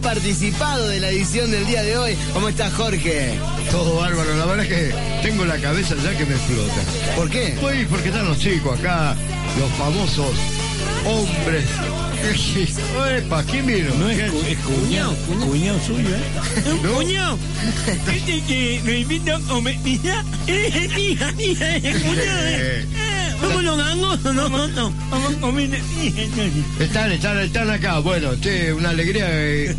Participado de la edición del día de hoy. ¿Cómo estás, Jorge? Todo bárbaro, la verdad es que tengo la cabeza ya que me explota. ¿Por qué? Pues porque están los chicos acá, los famosos hombres. Epa, ¿quién vino? No es, es cuñado, cuñado suyo, ¿eh? ¿No? Cuñado. Este que me invita a comer pizza. Es hija, hija, es cuñado. ¿Cómo lo gango? No, no, no. Vamos a comer hija. Están, están, están acá. Bueno, che, una alegría eh,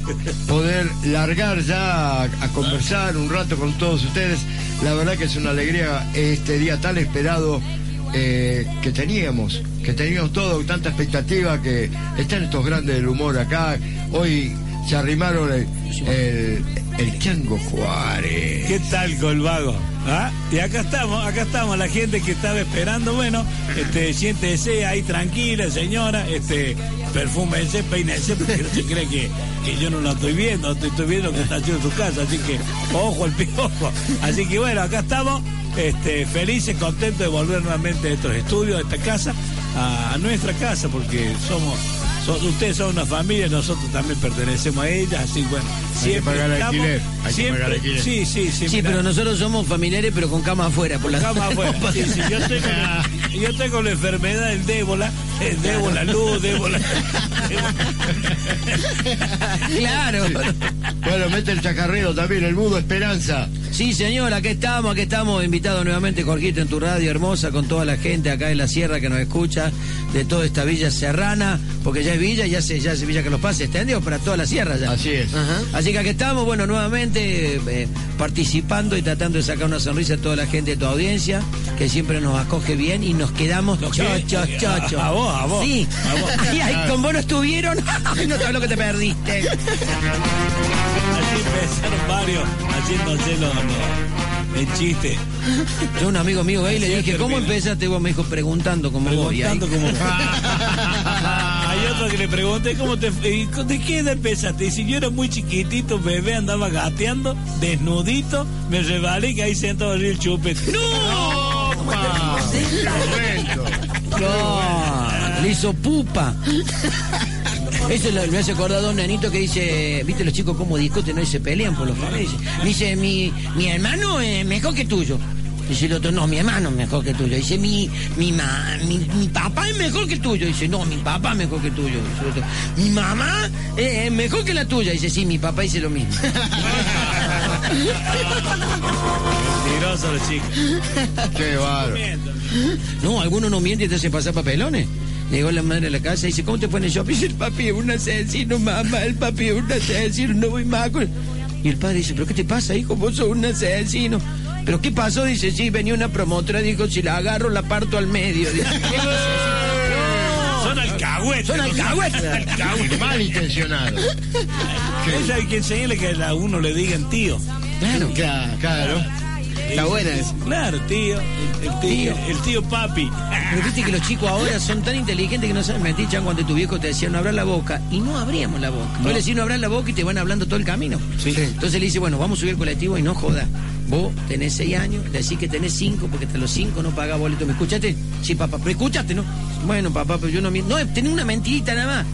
poder largar ya a, a conversar un rato con todos ustedes. La verdad que es una alegría este día tan esperado eh, que teníamos, que teníamos todo, tanta expectativa que están estos grandes del humor acá. Hoy se arrimaron el, el, el Chango Juárez. ¿Qué tal, Colvago? ¿Ah? Y acá estamos, acá estamos, la gente que estaba esperando, bueno, este, siéntese ahí tranquila, señora, este, perfúmense, peínense, porque no se cree que, que yo no lo estoy viendo, estoy, viendo que está haciendo su casa, así que, ojo el piojo. Así que bueno, acá estamos, este, felices, contentos de volver nuevamente a estos estudios, a esta casa, a nuestra casa, porque somos, son- ustedes son una familia, nosotros también pertenecemos a ellas, así bueno, siempre pagar estamos, alquiler, hay que siempre, pagar alquiler. sí, sí, sí, Sí, pero nosotros somos familiares, pero con cama afuera. Por la Cama afuera. Sí, sí, yo, tengo, yo tengo la enfermedad del débola, el débola luz, débola. Claro. Bueno, mete el chacarrero también, el mudo Esperanza. Sí, señor, aquí estamos, aquí estamos invitados nuevamente, Jorgito, en tu radio hermosa, con toda la gente acá en la sierra que nos escucha, de toda esta villa serrana, porque ya es villa, ya se, ya Villa que los pase, extendido para toda la sierra ya. Así es. Ajá. Así que aquí estamos, bueno, nuevamente eh, participando y tratando de sacar una sonrisa a toda la gente de tu audiencia, que siempre nos acoge bien y nos quedamos ¿Nos chochos, chochos. A vos, a vos. Sí. A vos. Ay, ay, con vos no estuvieron. No sabes lo que te perdiste. Así empezaron varios haciéndose los, el chiste, Yo un amigo mío gay le dije, ¿cómo empezaste vos? Me dijo, preguntando como vos. Y ahí- preguntando como. otro que le pregunté cómo te de qué edad empezaste. Y si yo era muy chiquitito, bebé, andaba gateando, desnudito, me rebalé que ahí sentado arriba el chupete. ¡No! No, le hizo pupa. Eso lo- me hace acordar de un nenito que dice, viste los chicos cómo discuten ¿no? y se pelean por los familiares. Dice, mi, mi hermano es mejor que tuyo. Dice el otro, no, mi hermano es mejor que tuyo. Dice, mi, mi, ma- mi, mi papá es mejor que tuyo. Dice, no, mi papá es mejor que tuyo. Dice el otro, mi mamá eh, es mejor que la tuya. Dice, sí, mi papá dice lo mismo. Mentiroso los chicos. Qué. Miento. No, algunos no mienten y te hacen pasar papelones. Llegó la madre a la casa y dice, ¿cómo te fue en el shopping? Dice, el papi es un asesino, mamá, el papi es un asesino, no voy más con... Y el padre dice, ¿pero qué te pasa, hijo? Vos sos un asesino. ¿Pero qué pasó? Dice, sí, venía una promotora, dijo, si la agarro la parto al medio. Dice, Son alcahuetes. Son alcahuetes. Malintencionado. Ella hay que enseñarle que a uno le digan tío. Claro. Claro, claro. Está buena. Claro, tío. El, el tío, el tío papi. Pero viste que los chicos ahora son tan inteligentes que no saben mentir, Chan, cuando tu viejo te decía no abras la boca. Y no abríamos la boca. Vos le decís no abras la boca y te van hablando todo el camino. Sí. Entonces le dice, bueno, vamos a subir el colectivo y no joda. Vos tenés seis años, le decís que tenés cinco porque hasta los cinco no pagás boleto. ¿Me escuchaste? Sí, papá, pero escuchaste, ¿no? Bueno, papá, pero yo no... mi- No, tenés una mentirita nada más.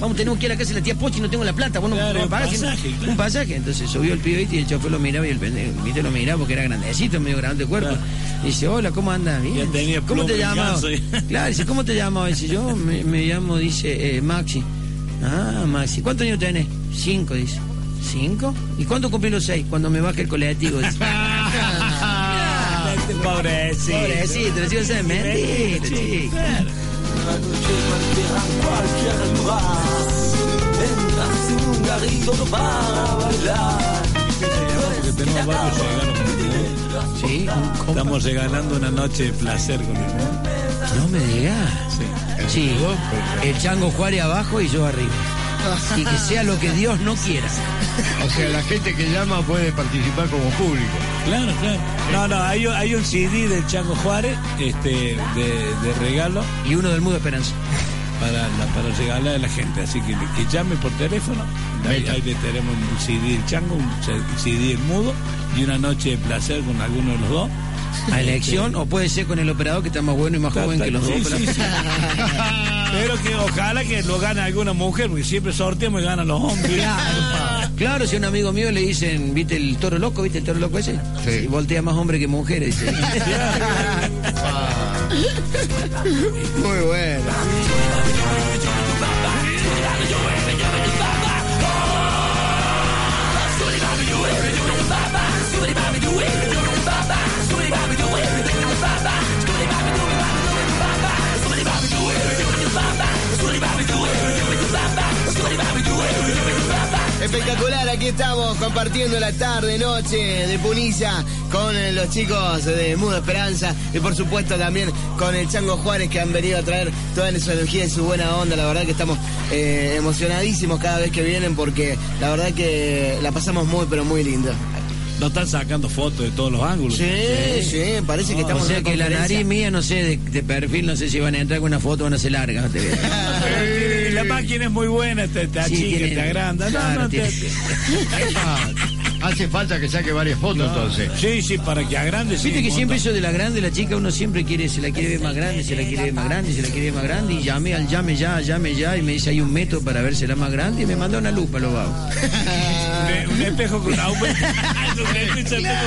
Vamos, tenemos que ir a la casa de la tía Pochi no tengo la plata. Vos no, Claro, no un sino- pasaje, claro. Un pasaje. Entonces subió el pibe y el chofer lo miraba y el pendejo, viste, lo miraba porque era grandecito, medio grande de cuerpo. Claro. Y dice, hola, ¿cómo andas? Bien. Ya tenía ¿Cómo te llamas? Claro, dice, ¿cómo te llamas? Dice, yo me, me llamo, dice, eh, Maxi. Ah, Maxi. ¿Cuántos años tenés? Cinco, dice. ¿Cinco? ¿Y cuándo cumplí los seis? Cuando me baje el colectivo, dice. Pobrecito. Pobrecito, los chicos mentir, Sí, chicos. claro. Porque tenemos varios regalos con el mundo. Sí, un. Estamos regalando una noche de placer con el mundo. No me digas. Sí. Sí, el chango Juárez abajo y yo arriba. Y que sea lo que Dios no quiera. O sea, la gente que llama puede participar como público. Claro, claro. No, no, hay, un- hay un CD del Chango Juárez este, de, de regalo Y uno del Mudo Esperanza. para, la- para regalar a la gente. Así que, que llame por teléfono. Ahí, ahí le tenemos un CD del Chango, un CD del Mudo y una noche de placer con alguno de los dos. A elección, o puede ser con el operador que está más bueno y más joven que los dos. Sí, pero- sí, sí. Pero que ojalá que lo gane alguna mujer, porque siempre sorteamos y ganan los hombres. Claro, si a un amigo mío le dicen, ¿viste el toro loco? ¿Viste el toro loco ese? Sí. Y voltea más hombre que mujeres. Muy bueno. Espectacular, aquí estamos compartiendo la tarde, noche de Punilla con eh, los chicos de Muda Esperanza y por supuesto también con el Chango Juárez que han venido a traer toda esa energía y su buena onda. La verdad que estamos eh, emocionadísimos cada vez que vienen porque la verdad que la pasamos muy pero muy lindo. Nos están sacando fotos de todos los ángulos. Sí, sí, parece que O estamos sea en que la nariz mía, no sé, de, de perfil, no sé si van a entrar con una foto o van a ser la máquina es muy buena, te, te Sí, achica, tiene- te agranda. No, claro, no, te- tiene- te- hace falta que saque varias fotos entonces. Sí, sí, para que agrande. sí, Viste que siempre eso de la grande, la chica, uno siempre quiere, se la quiere ver más grande, se la quiere ver más grande, se la quiere ver más grande. Y llamé al llame ya, llame ya, y me dice, hay un método para versela más grande, y me mandó una lupa, lo vago. Un, espejo con espejo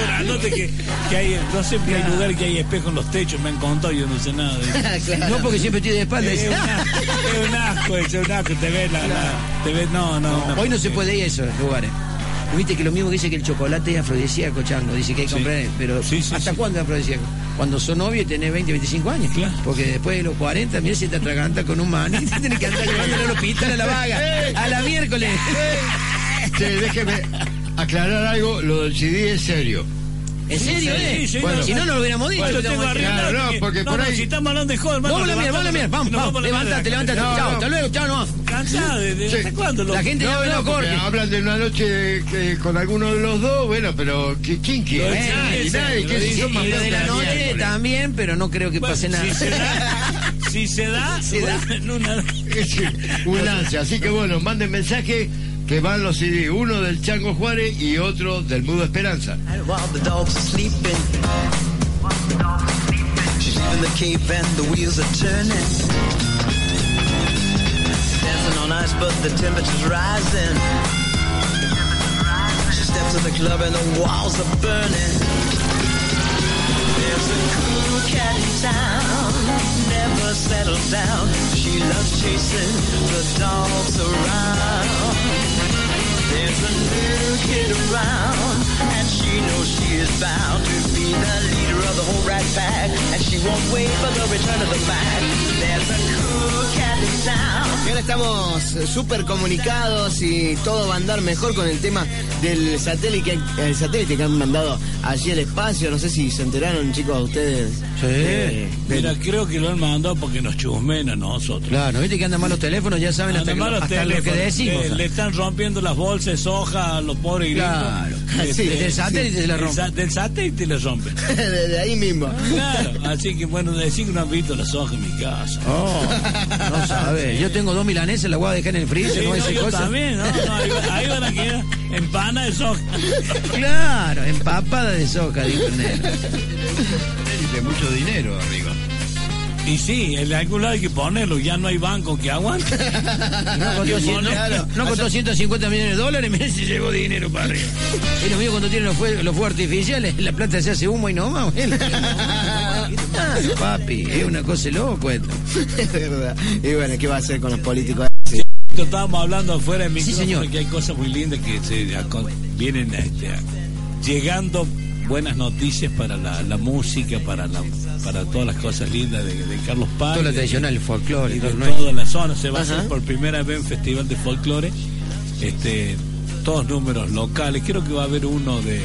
grandote que, que hay, no sé, hay lugares que hay espejos en los techos, me han contado, yo no sé nada. No porque siempre estoy de espalda. Es un asco, es un asco, es un asco, te ves la, la- te ves, no, no, no. Hoy no se puede ir a esos lugares. Viste que lo mismo que dice que el chocolate es afrodisíaco, chango. Dice que hay que Sí. comprar, pero Sí, sí, ¿hasta cuándo es afrodisíaco? Cuando son novios y tenés 20, 25 años. Claro. Porque después de los 40, mira si te atraganta con un man y te tenés que andar llevándolo al hospital a la vaga. A la miércoles. Che, déjeme aclarar algo, lo del CD es serio. ¿En serio, eh? sí, Bueno, no, si no, no lo hubiéramos dicho. Bueno, tengo. Claro, no, porque por no, ahí- si estamos hablando de joder. Vamos a la mierda, vamos a la mierda. Vamos, vamos. levantate. No, chao, no. hasta luego, chao, no. Cansado de, de- Sí. ¿hasta cuándo? Lo, La gente ya No, no, Jorge. hablan de una noche que- con alguno de los dos, bueno, pero ¿qui- ¿quién quiere? Lo de- Nadie, nadie, lo ¿qué de- la noche también, pero no creo que pase nada. Si se da, si se da, una-. Así que bueno, manden mensaje que van los CD, uno del Chango Juárez y otro del Mudo Esperanza. Never settles down. She loves chasing the dogs around. There's a new kid around, she knows she is bound to be the leader of the whole rat pack, and she won't wait for the return of the Mac. There's a cool cat in town. Y ahora estamos eh, súper comunicados y todo va a andar mejor con el tema del satélite, el satélite que han mandado allí al espacio. No sé si se enteraron, chicos, ustedes. Eh, del- Mira, creo que lo han mandado porque nos chusmen a nosotros. Claro, viste que andan mal los teléfonos, ya saben hasta, que, los hasta lo que decimos. le, le están rompiendo las bolsas soja a los pobres gringos. Claro. Este, Sí, Del satélite se la rompen. sa- Del satélite le rompen. Desde ahí mismo. Claro, así que bueno, decir que no han visto la soja en mi casa. Oh, no sabes. Yo tengo dos milanesas, la voy a dejar en el freezer, Sí, no no, esa yo cosa. también, ¿no? No, ahí, va- ahí van a quedar en pana de soja. Claro, empapada de soja, dijo el negro. Satélite, mucho dinero arriba. Y sí, en algún lado hay que ponerlo, ya no hay banco que aguante. No costó, cien- no- Claro. no costó 150 millones de dólares, mira si llevó dinero para arriba. Es lo mismo cuando tienen los fuegos, los fuegos artificiales, la plata se hace humo y no más. Ah, papi, es una cosa loco esto. Es verdad. Y bueno, ¿qué va a hacer con los políticos? Estábamos hablando afuera de micrófono señor. que hay cosas muy lindas que se vienen este, a- llegando buenas noticias para la, la música, para la, para todas las cosas lindas de, de Carlos Paz. Todo lo tradicional, el folclore y de nuestro. toda la zona. Se va a hacer por primera vez un festival de folclore. Este, todos números locales. Creo que va a haber uno de,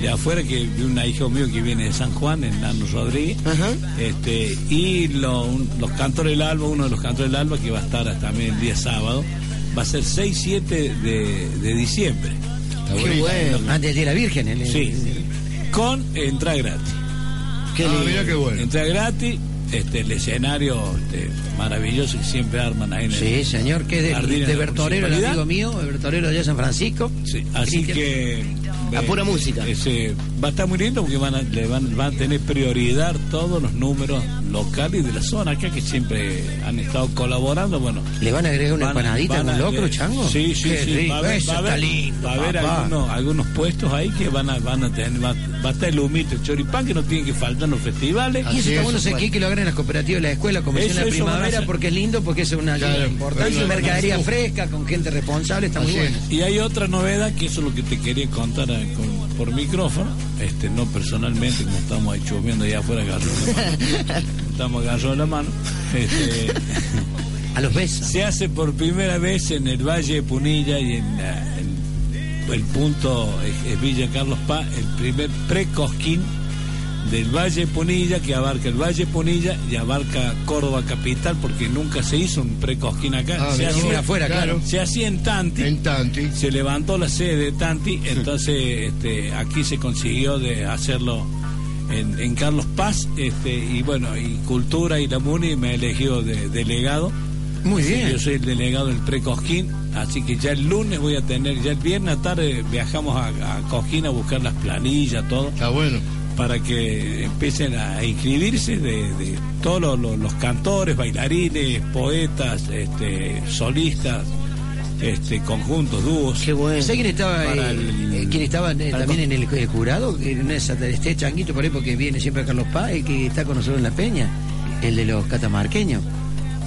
de afuera, que de un hijo mío que viene de San Juan, el Nano Rodríguez. Ajá. Este, y lo- un- los cantores del alba, uno de los cantores del alba que va a estar también el día sábado, va a ser 6-7 de, de diciembre. Qué bueno. Antes Día de la Virgen. el- Sí, con entrada gratis. Qué ah, mira qué bueno. Entrada gratis, este, el escenario este, maravilloso que siempre arman ahí en el, Sí, señor, que es de, de de Bertorero, el amigo mío, el Bertorero allá de San Francisco. Sí, así Cristian. que A pura música. ese, va a estar muy lindo porque van a, le van, van a tener prioridad todos los números locales de la zona acá que siempre han estado colaborando. Bueno, ¿Le van a agregar una van a- empanadita van con locro, eh, chango? Sí, sí, Qué sí. rico, Va a haber, eso va a está haber- lindo, va a haber papá. algunos, algunos puestos ahí que van a, van a tener, va, va a estar el humito, el choripán que no tiene que faltar en los festivales. Y eso está es, bueno, sé que, que lo hagan en las cooperativas de la escuela, como en la primavera, porque es lindo, porque es una ayuda Claro, importante. mercadería fresca, con gente responsable, está muy bueno. es. Y hay otra novedad que eso es lo que te quería contar eh, con- por micrófono, este no personalmente, como estamos ahí chusmeando allá afuera agarró la mano. Estamos agarrados de la mano. Este, A los besos. se hace por primera vez en el Valle de Punilla y en, la- en- el punto es, es Villa Carlos Paz, el primer precosquín del Valle Punilla que abarca el Valle Punilla y abarca Córdoba capital porque nunca se hizo un precosquín acá. Ah, se, hacía, afuera, claro. se hacía en Tanti En Tanti. se levantó la sede de Tanti, entonces este, aquí se consiguió de hacerlo en, en Carlos Paz, este, y bueno, y Cultura y la MUNI me eligió de delegado. Muy Sí, bien. Yo soy el delegado del Precosquín, así que ya el lunes voy a tener, ya el viernes tarde viajamos a, a Cosquín a buscar las planillas, todo, Está bueno. para que empiecen a inscribirse de, de todos los, los- los cantores, bailarines, poetas, este, solistas, este, conjuntos, dúos. Qué bueno. ¿Sabes quién estaba, eh, el- eh, quién estaba eh, también en el, el jurado? En esa, este changuito por ahí, porque viene siempre a Carlos Paz, el que está con nosotros en la peña, el de los catamarqueños.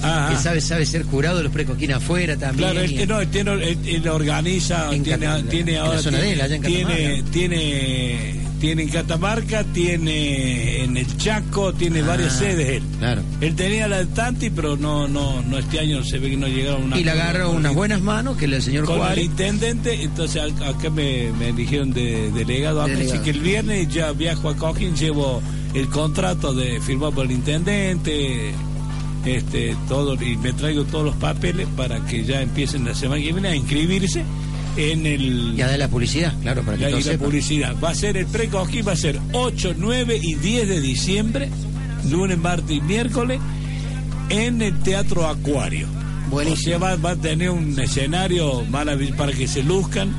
Ah, que ah. sabe, sabe ser jurado de los precoquines afuera también. Claro, él, no, él, tiene- él- él organiza, En tiene, tiene la ahora de él, allá en tiene, tiene, tiene en Catamarca, tiene en el Chaco, tiene Ah, varias sedes él. Claro. Él tenía la de Tanti, pero no, no, no este año se ve que no llegaron una Y le agarró con unas el- buenas manos que el señor con el Juárez. intendente, entonces ac- acá me, me eligieron de delegado, Delegado. así que el viernes ya viajo a Cojín, llevo el contrato de firmado por el intendente, este todo y me traigo todos los papeles para que ya empiecen la semana que viene a inscribirse en el Ya de la publicidad, claro, para que la, y todos la publicidad. Va a ser el pre-Cojín, va a ser 8, 9 y 10 de diciembre, lunes, martes y miércoles, en el Teatro Acuario. Buenísimo. O sea, va, va a tener un escenario maravilloso para que se luzcan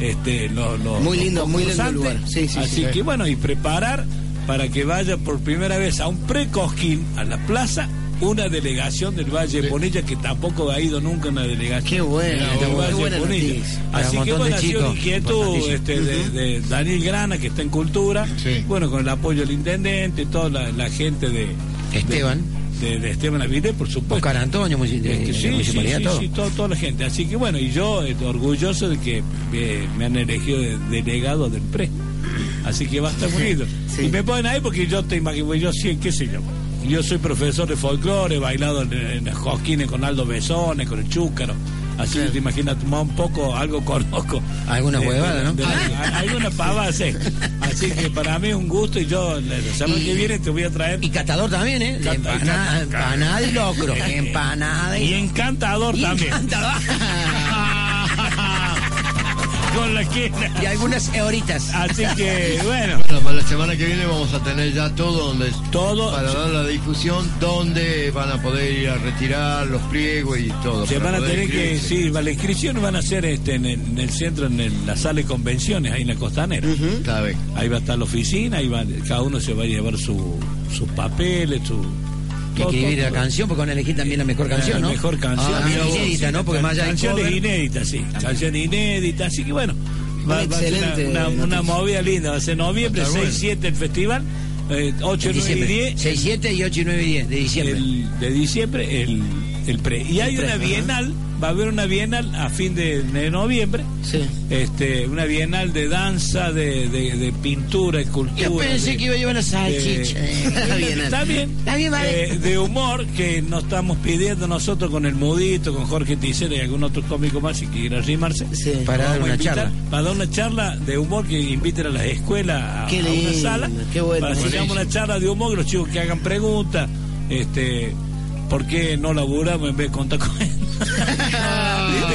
este, los, los- Muy los lindo, muy lindo lugar. Sí, sí, Así sí. que bueno, y preparar para que vaya por primera vez a un pre-Cosquín, a la plaza, una delegación del Valle de Bonilla que tampoco ha ido nunca una delegación. Qué bueno, del Valle buena noticia. Para Así que bueno, ha sido inquietud este, de, de Daniel Grana, que está en cultura, Sí. bueno, con el apoyo del intendente, toda la, la gente de Esteban. de, de Esteban Avide, por supuesto. Oscar Antonio, de, Es que de sí, municipalidad, sí, todo. sí, todo- toda la gente. Así que bueno, y yo eh, orgulloso de que eh, me han elegido de delegado del PRE. Así que va a estar. Sí. Y me ponen ahí porque yo te imagino, yo sí, qué sé yo. Yo soy profesor de folclore, he bailado en, en Josquines con Aldo Besones, con el Chúcaro. Así que te imaginas, un poco, algo conozco. Alguna De- huevada, de- ¿no? de- alguna pavada, sí. Así que para mí es un gusto y yo la semana que viene te voy a traer. Y catador también, ¿eh? De Cata- empanada, empanada y locro. Empanada y, Y encantador y también. encantador. Con la esquina. Y algunas horitas. Así que, bueno. Bueno, para la semana que viene vamos a tener ya todo donde Todo. para dar la difusión donde van a poder ir a retirar los pliegos y todo. Se van a tener que, sí, la inscripción van a hacer este, en, el, en el centro, en el- la sala de convenciones, ahí en la costanera. Está bien. Ahí va a estar la oficina, ahí va, cada uno se va a llevar su, sus papeles, su... Que escribir la canción, porque van a elegir también la mejor canción, ¿no? La mejor canción. Ah, vos, inédita, ¿no? Porque más allá Canciones inéditas, sí. Canciones inéditas, así que bueno. Va, Una va a ser excelente una, una, una movida linda. Va a ser noviembre, Va a estar 6, 7 el festival, eh, 8, En 9 y diciembre. 10. 6, 7 y 8 y 9 y 10 de diciembre. el- de diciembre el, el pre. Y hay pre, una bienal, va a haber una bienal a fin de, de noviembre, Sí. este, una bienal de danza, de, de, de pintura, escultura. Yo pensé de- que iba a llevar una salchicha. Está bien. Está bien, vale. Eh, de humor que nos estamos pidiendo nosotros con el Mudito, con Jorge Ticera y algún otro cómico más si quiere arrimarse. Sí. Para dar una invitar- charla. Para dar una charla de humor que inviten a las escuelas a, Qué a una sala. qué bueno. Para que una charla de humor, que los chicos que hagan preguntas. Este, ¿Por qué no laburamos en vez de contar con él?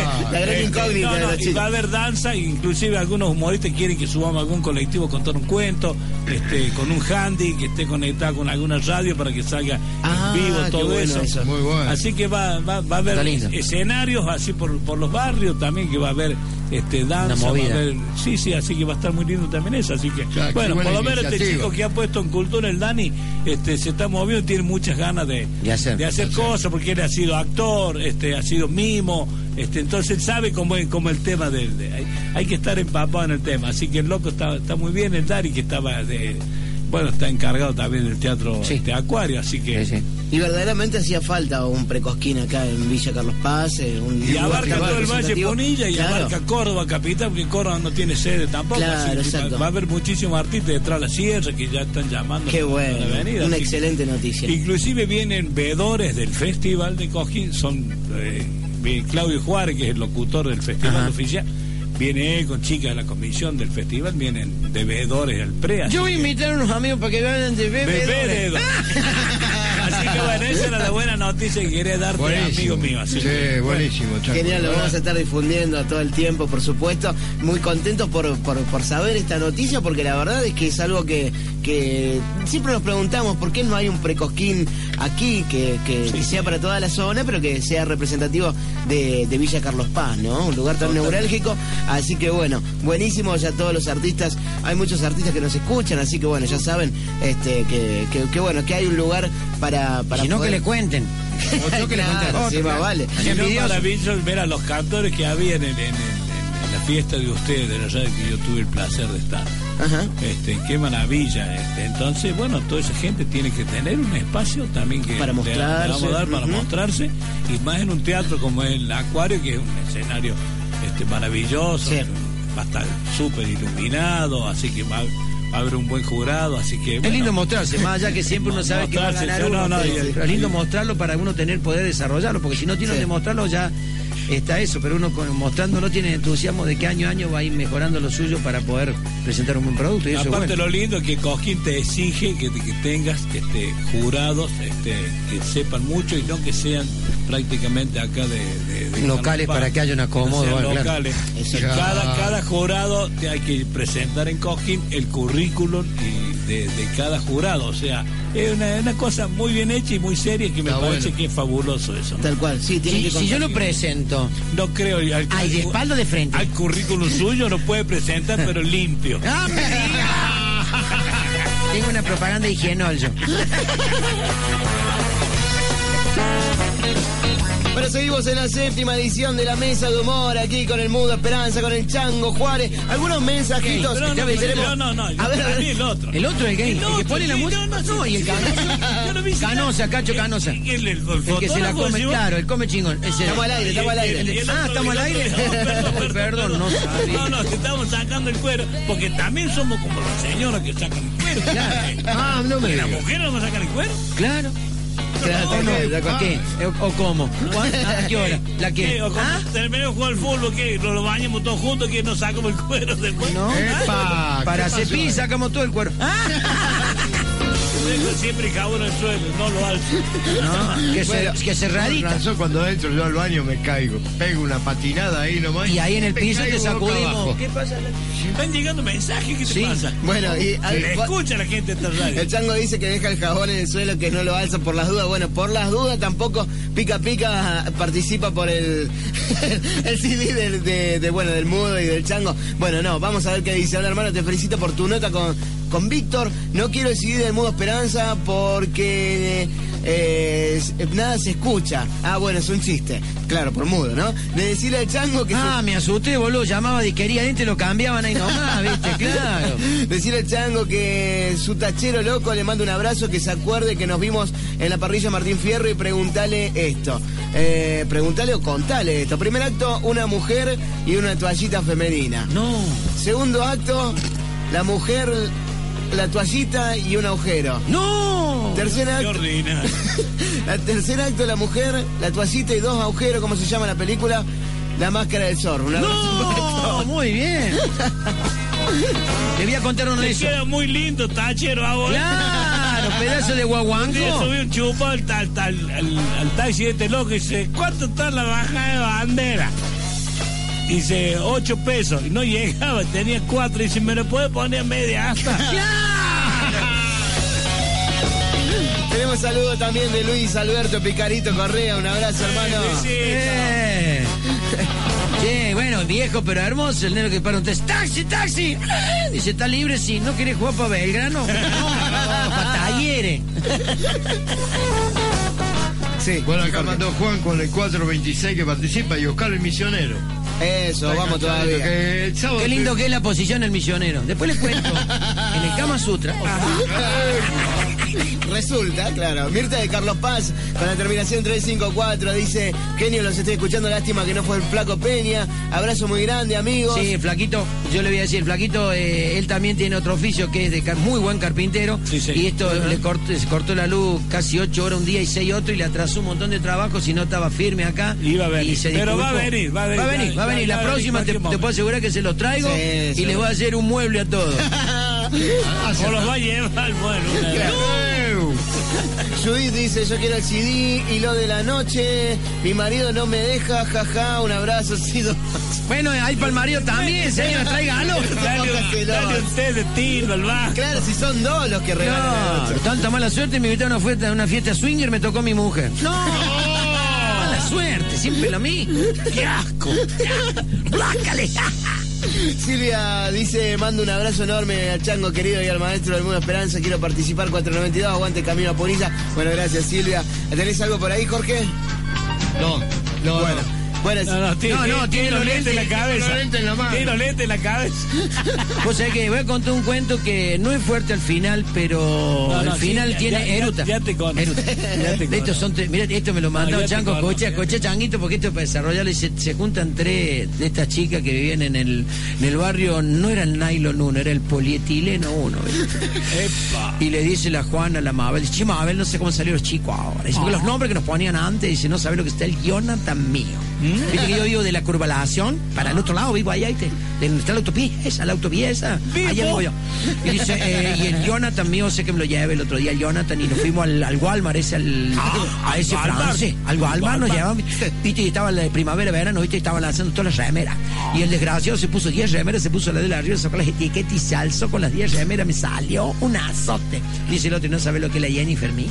La gran Este, incógnita no, de no, y chicos. va a haber danza, inclusive algunos humoristas quieren que subamos a algún colectivo a contar un cuento, este, con un handy que esté conectado con alguna radio para que salga Ah, en vivo qué todo bueno eso. eso. Muy bueno. Así que va, va, va a haber escenarios así por, por los barrios también que va a haber este danza, va a haber- sí, sí, así que va a estar muy lindo también eso, así que bueno, por lo menos este chico que ha puesto en cultura el Dani, este se está moviendo, tiene muchas ganas de, De hacer. cosas porque él ha sido actor, este ha sido mimo, este entonces él sabe cómo es como el tema del de, hay, hay que estar empapado en el tema, así que el loco está, está muy bien el Dani que estaba de bueno, está encargado también del teatro Sí. este, Acuario, así que Sí, sí. Y verdaderamente hacía falta un precosquín acá en Villa Carlos Paz. eh, Un Y abarca todo el Valle. Punilla y Claro. abarca Córdoba capital, porque Córdoba no tiene sede tampoco. Claro, así que exacto. va, va a haber muchísimos artistas detrás de la sierra que ya están llamando. Qué bueno, venir, una así que- excelente noticia. Inclusive vienen veedores del Festival de Cosquín, son eh, Claudio Juárez, que es el locutor del Festival Ajá. oficial. Viene él con chicas de la comisión del festival, vienen de veedores del PRE. así Yo voy a invitar a unos amigos para que vayan de bebedores. Bebedores. Así que bueno, esa era la buena noticia que quería darte, Buenísimo. amigo mío. Así Sí, que, buenísimo, Chaco. Genial, lo vamos a estar difundiendo todo el tiempo, por supuesto. Muy contentos por, por, por saber esta noticia, porque la verdad es que es algo que, que siempre nos preguntamos por qué no hay un precosquín aquí que, que- que sea para toda la zona, pero que sea representativo de, de Villa Carlos Paz, ¿no? Un lugar tan neurálgico. Así que bueno, buenísimo ya todos los artistas. Hay muchos artistas que nos escuchan, así que bueno, ya saben este que, que, que bueno, que hay un lugar para, para Si no, que le cuenten. O yo que le Claro, otro, sí, más claro. vale. Así Y no, envidioso. maravilloso ver a los cantores que había en, la fiesta de ustedes, de la que yo tuve el placer de estar. Ajá. Este, qué maravilla. Este. Entonces, bueno, toda esa gente tiene que tener un espacio también que Para le- mostrarse, le vamos a dar para mostrarse, y más en un teatro como el Acuario, que es un escenario este, maravilloso, Sí. va a estar súper iluminado, así que va, va a haber un buen jurado, así que... Es lindo mostrarse, más allá que siempre uno sabe que va a ganar uno, no, no, pero, y- pero es lindo mostrarlo para uno tener poder desarrollarlo, porque si no tiene Sí. que mostrarlo ya está eso, pero uno con, mostrándolo tiene entusiasmo de que año a año va a ir mejorando lo suyo para poder presentar un buen producto. Y eso Aparte bueno. lo lindo es que Cosquín te exige que, que tengas este, jurados este, que sepan mucho y no que sean prácticamente acá de, de- de Locales para que haya un acomodo, bueno, claro. locales. Eso. Cada, cada jurado te hay que presentar en Cosquín el currículum y de, de cada jurado. O sea, es una, una cosa muy bien hecha y muy seria que me Está parece bueno. que es fabuloso eso. Tal cual, sí, tiene Si, que si yo lo contar- No creo. Al, ay, de al- espalda o de frente. al currículum suyo lo puede presentar, pero limpio. ¡Ah, me diga! Tengo una propaganda de higienol yo. Bueno, seguimos en la séptima edición de la Mesa de Humor, aquí con el Mudo Esperanza, con el Chango Juárez. Algunos mensajitos No, no, no, tenemos. no, no, no, A ver, a el otro. El otro, el gay, El el, que pone la música. no, no, y el canosa. Canosa, Cacho Canosa. El, el, el, El que se la come, claro, el come chingón. Ese. Estamos al aire, estamos al aire. Ah, ¿estamos al aire? perdón, Perdón, no sabía. No, no, estamos sacando el cuero, porque también somos como las señoras que sacan el cuero. Claro. Ah, no me ¿Las digas. mujeres no me sacan el cuero? Claro. Claro, ¿O cómo? ¿Cuán- ¿A qué hora? ¿La qué? ¿Qué? ¿O cómo ¿Ah? terminamos de jugar al fútbol? ¿Qué? ¿Nos lo bañamos todos juntos? que nos sacamos el cuero después? No. ¡Epa! Para cepillar sacamos todo el cuero. Dejo siempre el jabón en el suelo, no lo alzo. No, que, Bueno, se, que cerradita. Razón, cuando entro yo al baño me caigo. Pego una patinada ahí nomás. Y ahí en el piso te sacudimos. ¿Qué pasa? Están llegando mensajes, ¿qué te Sí. pasa? Bueno, y al- Le escucha la gente esta radio. el chango dice que deja el jabón en el suelo, que no lo alza por las dudas. Bueno, por las dudas tampoco Pica Pica participa por el, el CD del, de, de, bueno, del mudo y del chango. Bueno, no, vamos a ver qué dice. Hola hermano, te felicito por tu nota con, con Víctor. No quiero CD del mudo Esperanza porque eh, es- nada se escucha. Ah, bueno, es un chiste. Claro, por mudo, ¿no? De decirle al chango que... Ah, me asusté, boludo. Llamaba disquería adentro y lo cambiaban ahí nomás, ¿viste? Claro. Decirle al chango que su tachero loco le manda un abrazo, que se acuerde que nos vimos en la parrilla Martín Fierro y preguntale esto. Eh, preguntale o contale esto. Primer acto, una mujer y una toallita femenina. No. Segundo acto, la mujer, la toallita y un agujero. ¡No! Tercer acto, la tercer acto, la mujer, la toallita y dos agujeros, ¿cómo se llama la película? La máscara del zorro. ¡No! Muy bien. Te voy a contar uno de queda muy lindo, tachero, ahora. Claro, pedazo de guaguanco. subí un chupo al, tal, al, al taxi de este loco y dice, ¿cuánto está la bajada de bandera? Dice, ocho pesos. Y no llegaba, tenía cuatro. Y dice, ¿me lo puede poner a media hasta? Tenemos saludos también de Luis Alberto Picarito Correa. Un abrazo, hermano. Sí, Eh. Sí, bueno, viejo pero hermoso. El negro que para un test. ¡Taxi, taxi! Ah, Dice, ¿está libre? Sí. ¿No querés jugar para Belgrano? No, para Talleres. Sí. Bueno, acá mandó Juan con el 426 que participa y Oscar el misionero. Eso, vamos todavía. que Qué lindo que es la posición del misionero. Después les cuento. En el Kama Sutra. Resulta, claro. Mirta de Carlos Paz, con la terminación 354, dice: Genio, los estoy escuchando. Lástima que no fue el Flaco Peña. Abrazo muy grande, amigos. Sí, el flaquito, yo le voy a decir, el flaquito, eh, él también tiene otro oficio que es de muy buen carpintero. Sí, sí. Y esto le cortó, se cortó la luz casi ocho horas un día y seis otro y le atrasó un montón de trabajo si no estaba firme acá. Iba a venir. Y se Pero va a venir, va a venir, Va a venir, va a venir. La va a venir próxima te, puedo asegurar que se los traigo Sí, y sí. le voy a hacer un mueble a todos. O los va a llevar, bueno. Judith dice: Yo quiero el CD y lo de la noche. Mi marido no me deja, jaja. Un abrazo, Sido. bueno, hay para el marido también, señora, tráigalo. Dale un, dale un té de tiro al bajo. Claro, si son dos los que regalan la No, tanta mala suerte, me invitaron a una fiesta, a una fiesta swinger, me tocó mi mujer. No, mala suerte, siempre lo mismo. Qué asco. Blácale. Silvia dice, mando un abrazo enorme al chango querido y al maestro del mundo Esperanza, quiero participar 492, aguante camino a Poniza. Bueno, gracias Silvia. ¿Tenés algo por ahí, Jorge? No, no, Bueno, no. Bueno, No, no, tiene, No, no, tiene, tiene los lentes en la cabeza. tiene los lentes en la mano. Tiene los lentes en la cabeza. Vos sabés que voy a contar un cuento que no es fuerte al final, pero No, no, al final sí, tiene ya- eruta. ya te conozco. Ya te Estos son, tre- mirá, esto me lo mandó conozco, coche, ya. coche changuito, porque esto es para desarrollarlo y se, se juntan tres de estas chicas que vivían en el, en el barrio, no era el nylon 1, era el polietileno 1. Epa. Y le dice la Juana a la Mabel, dice, che, Mabel, no sé cómo salieron los chicos ahora. Dice, porque los nombres que nos ponían antes, dice, no sabe lo que está el Jonathan mío. Viste que yo vivo de la curvalación, para el otro lado, vivo allá, ¿viste? De donde está la autopía esa, la autovía esa, Vivo. allá vivo yo. Y dice, eh, y el Jonathan mío, sé que me lo lleve el otro día, el Jonathan, y nos fuimos al, al Walmart, ese, al, a ese Walmart. francés, al Walmart nos Walmart. llevaban, viste, y estaba la de primavera, verano, viste, y estaban lanzando todas las remeras. Y el desgraciado se puso 10 remeras, se puso la de la arriba, sacó las etiquetas y se alzó con las 10 remeras, me salió un azote. Dice el otro, no sabe lo que es la Jennifer mía.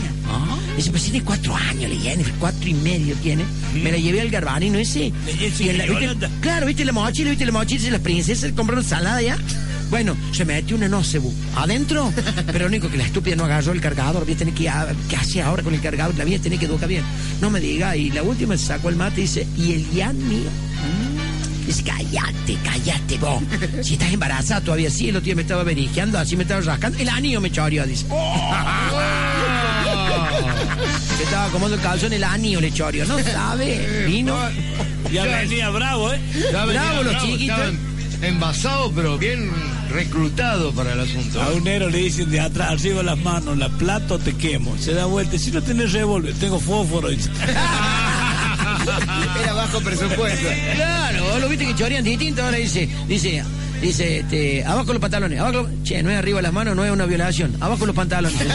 Dice, pues tiene cuatro años la Jennifer, cuatro y medio tiene. Me la llevé al garbanino ese. Le- ese Y en la- que ¿viste? Yolanda. claro, viste la mochila, viste la mochila, las princesas compraron salada ya. Bueno, se metió una nocebu adentro, pero lo único que la estúpida no agarró el cargador. Voy a tener que, ¿qué hacía ahora con el cargador? La voy a tener que educar bien. No me diga. Y la última se sacó el mate y dice, ¿y el Ian mío? Dice, cállate, cállate vos. Si estás embarazada todavía, sí, el otro día me estaba verifiando, así me estaba rascando. El anillo me choreó, dice. Se estaba acomodando el calzón, el anillo le choreó. No sabe, vino. Ya venía bravo, ¿eh? Ya venía Bravo, los chiquitos. estaban Envasados, pero bien reclutados para el asunto. A un negro le dicen de atrás, arriba las manos, la plato te quemo. Se da vuelta. Si no tenés revólver, tengo fósforo. Era bajo presupuesto. Claro, vos lo viste que chorean distinto. Ahora dice, dice, dice, este, abajo los pantalones. Abajo, los- che, no es arriba las manos, no es una violación. Abajo los pantalones.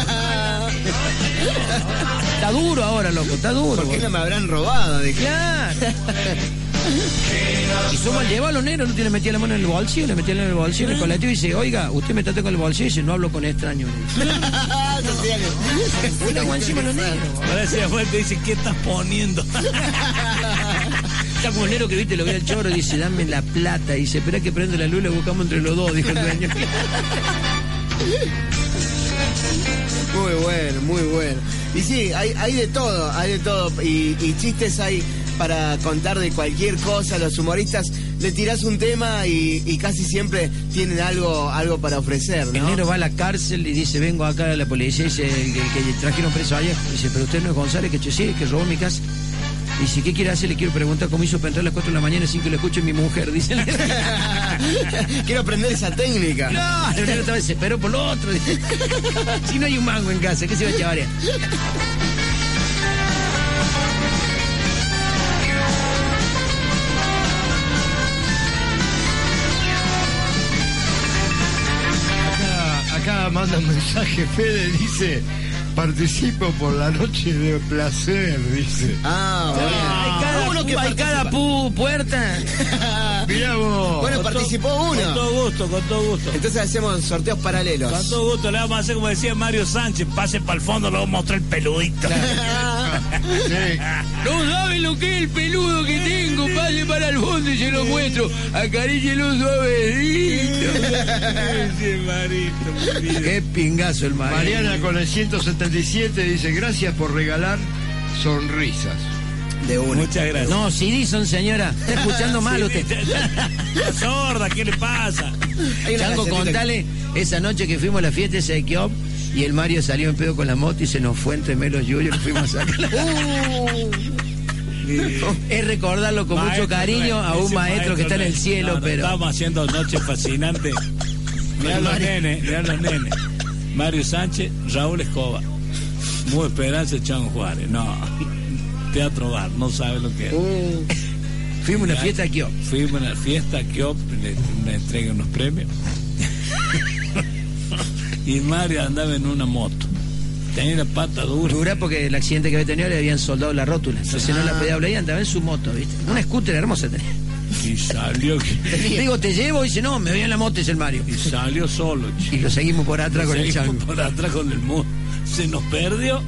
está duro ahora, loco, está duro. ¿Por qué no me habrán robado? Dije. Claro. Y suma el lleva a los negros, no tiene metía la mano en el bolsillo, le metía en el bolsillo en el colectivo y dice, oiga, usted me trata con el bolsillo y dice, no hablo con extraños. Estamos encima los negros. Ahora se da vuelta y dice, ¿qué estás poniendo? Está como el negro que viste, lo ve al choro y dice, dame la plata. Y dice, espera que prende la luz y la buscamos entre los dos, dijo el dueño. Muy bueno, muy bueno. Y sí, hay, hay de todo, hay de todo. Y, chistes hay para contar de cualquier cosa. Los humoristas le tirás un tema y, casi siempre tienen algo, algo para ofrecer, El ¿no? negro va a la cárcel y dice, vengo acá a la policía dice, que, que trajeron preso ayer. Dice, pero usted no es González, que sí, que robó mi casa. Dice, ¿qué quiere hacer? Le quiero preguntar cómo hizo para entrar a las 4 de la mañana sin que lo escuche mi mujer. Dice. Quiero aprender esa técnica. No, el negro estaba desesperado por lo otro. Dice, si no hay un mango en casa, ¿qué se va a echar? Acá, acá manda un mensaje Fede, dice, participo por la noche de placer, dice. Ah, bueno. Hay cada, Uno que hay cada pu- puerta. Mirá vos. Bueno, participó Con uno. todo gusto, con todo gusto. Entonces hacemos sorteos paralelos. Con todo gusto, le vamos a hacer como decía Mario Sánchez, pase para el fondo, le vamos a mostrar el peludito. Sí. No saben lo que es el peludo que Pase para el fondo y se lo muestro. Acarícielo suavecito. Ese marito. Qué pingazo el Mario. Mariana con el 177 dice, gracias por regalar sonrisas. De uno. Muchas gracias. No, Sidison, señora. Está escuchando mal usted. La sorda, ¿qué le pasa? Una Chango, que- contale esa noche que fuimos a la fiesta esa de Kiop y el Mario salió en pedo con la moto y se nos fue entre melos y yo fuimos a sacar. es recordarlo con mucho cariño a un maestro que está en el cielo, no, pero. Estamos haciendo noches fascinantes. Mirá los nenes, mirá los nenes. Mario Sánchez, Raúl Escoba. Muy Esperanza, Chango Juárez. No. Teatro Bar, no sabe lo que es. Fuimos a una fiesta a Kiop. Fuimos a una fiesta que le, le entregan unos premios. y Mario andaba en una moto. Tenía la pata dura. Dura porque el accidente que había tenido le habían soldado la rótula. Entonces no la podía hablar y andaba en su moto, ¿viste? Una scooter hermosa tenía. Y salió, que- Digo, te llevo y dice, no, me voy en la moto, es el Mario. y salió solo. chico. Y lo seguimos por atrás con el chango. por atrás con el muro. Se nos perdió.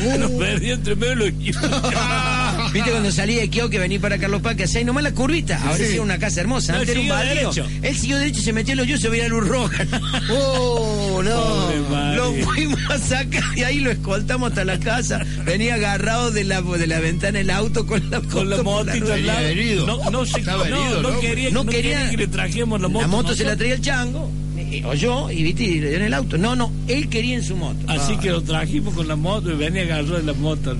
Se nos perdió entre medio de los ¿Viste cuando salí de Kio que vení para Carlos Paz, que hacía nomás la curvita? Ahora sí. una casa hermosa. No, Antes era un derecho. Él siguió derecho y se metió en los se veía luz roja. Oh, no. Lo fuimos a sacar y ahí lo escoltamos hasta la casa. Venía agarrado de la, de la ventana del auto con la, con la moto. No, no, se, no, herido, no ¿no? quería, No quería- quería que le trajemos la moto. La moto se la traía el chango, eh, o yo, y viste, y en el auto. No, no, él quería en su moto. Así Ah. que lo trajimos con la moto y venía agarró de la moto.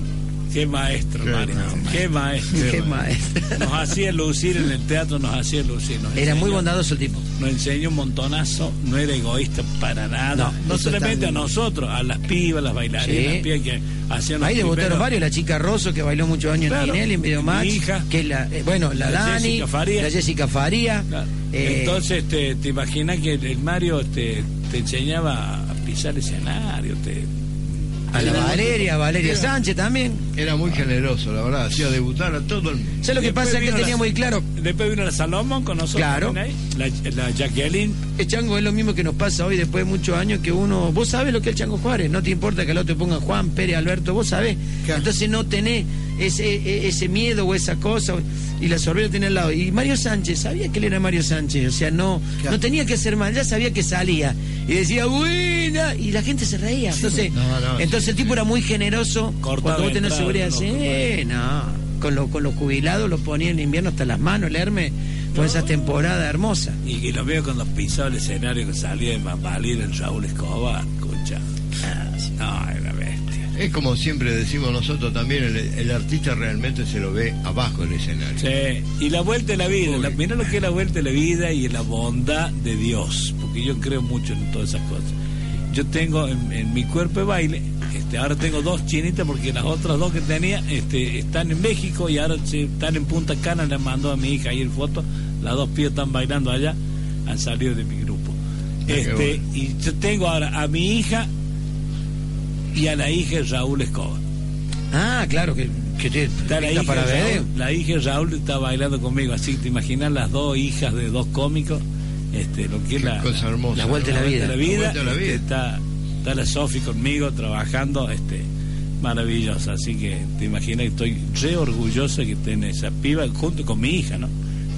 Qué maestro, Qué Mario. maestro. Qué maestro. Qué maestro. Nos hacía lucir en el teatro, nos hacía lucir. Nos Era muy bondadoso el tipo. Nos enseñó un montonazo, no era egoísta para nada. No, No, solamente a nosotros, a las pibas, las bailarinas, Sí. las pibas que hacían Ahí debutaron varios, la chica Rosso que bailó muchos años Claro. en Tinelli, en Videomatch, Mi hija. que es la, eh, bueno, la, La Dani, Jessica Faría. la Jessica Faría. Claro. eh, Entonces te, te imaginas que el Mario te, te enseñaba a pisar escenario, te, a la Valeria, a Valeria Sánchez también. Era muy generoso, la verdad, hacía debutar a todo el mundo. ¿Sabes lo que Después pasa? Que él tenía la- muy claro, Después vino la Salomón con nosotros. Claro. también ahí. La, la Jacqueline. el chango es lo mismo que nos pasa hoy después de muchos años que uno, vos sabés lo que es el chango Juárez, no te importa que al otro te pongan Juan, Pérez, Alberto, vos sabés. Claro. Entonces no tenés ese, e- ese miedo o esa cosa, y la sorbera tenía al lado. Y Mario Sánchez, sabía que él era Mario Sánchez, o sea, no, no tenía que hacer mal, ya sabía que salía. Y decía, buena, y la gente se reía. Entonces, No, no, entonces el tipo era muy generoso. Cuando vos tenés seguridad, loco, sí, no. Con, lo- con los jubilados los ponía en invierno hasta las manos, el Hermes, toda esa temporada hermosa. Y, y lo veo cuando pisaba el escenario que salía de Mambalir el Raúl Escobar, escucha. No, era. Es como siempre decimos nosotros también, el, el artista realmente se lo ve abajo del escenario. Sí, y la vuelta de la vida, la- mira lo que es la vuelta de la vida y la bondad de Dios, porque yo creo mucho en todas esas cosas. Yo tengo en, en mi cuerpo de baile, este, ahora tengo dos chinitas porque las otras dos que tenía este, están en México y ahora están en Punta Cana, le mandó a mi hija ahí el foto, las dos pibas están bailando allá, han salido de mi grupo. qué Este, bueno. y yo tengo ahora a mi hija y a la hija de Raúl Escobar. Ah, claro, que, Está la hija, para de ver. Raúl, la hija de Raúl está bailando conmigo, así que te imaginas las dos hijas de dos cómicos, este, lo que es la, cosa hermosa. la vuelta de la vida. de la vida, La vuelta de la este, vida. está, está la Sofi conmigo trabajando, este, maravillosa, así que te imaginas que estoy re orgullosa que tiene esa piba junto con mi hija, ¿no?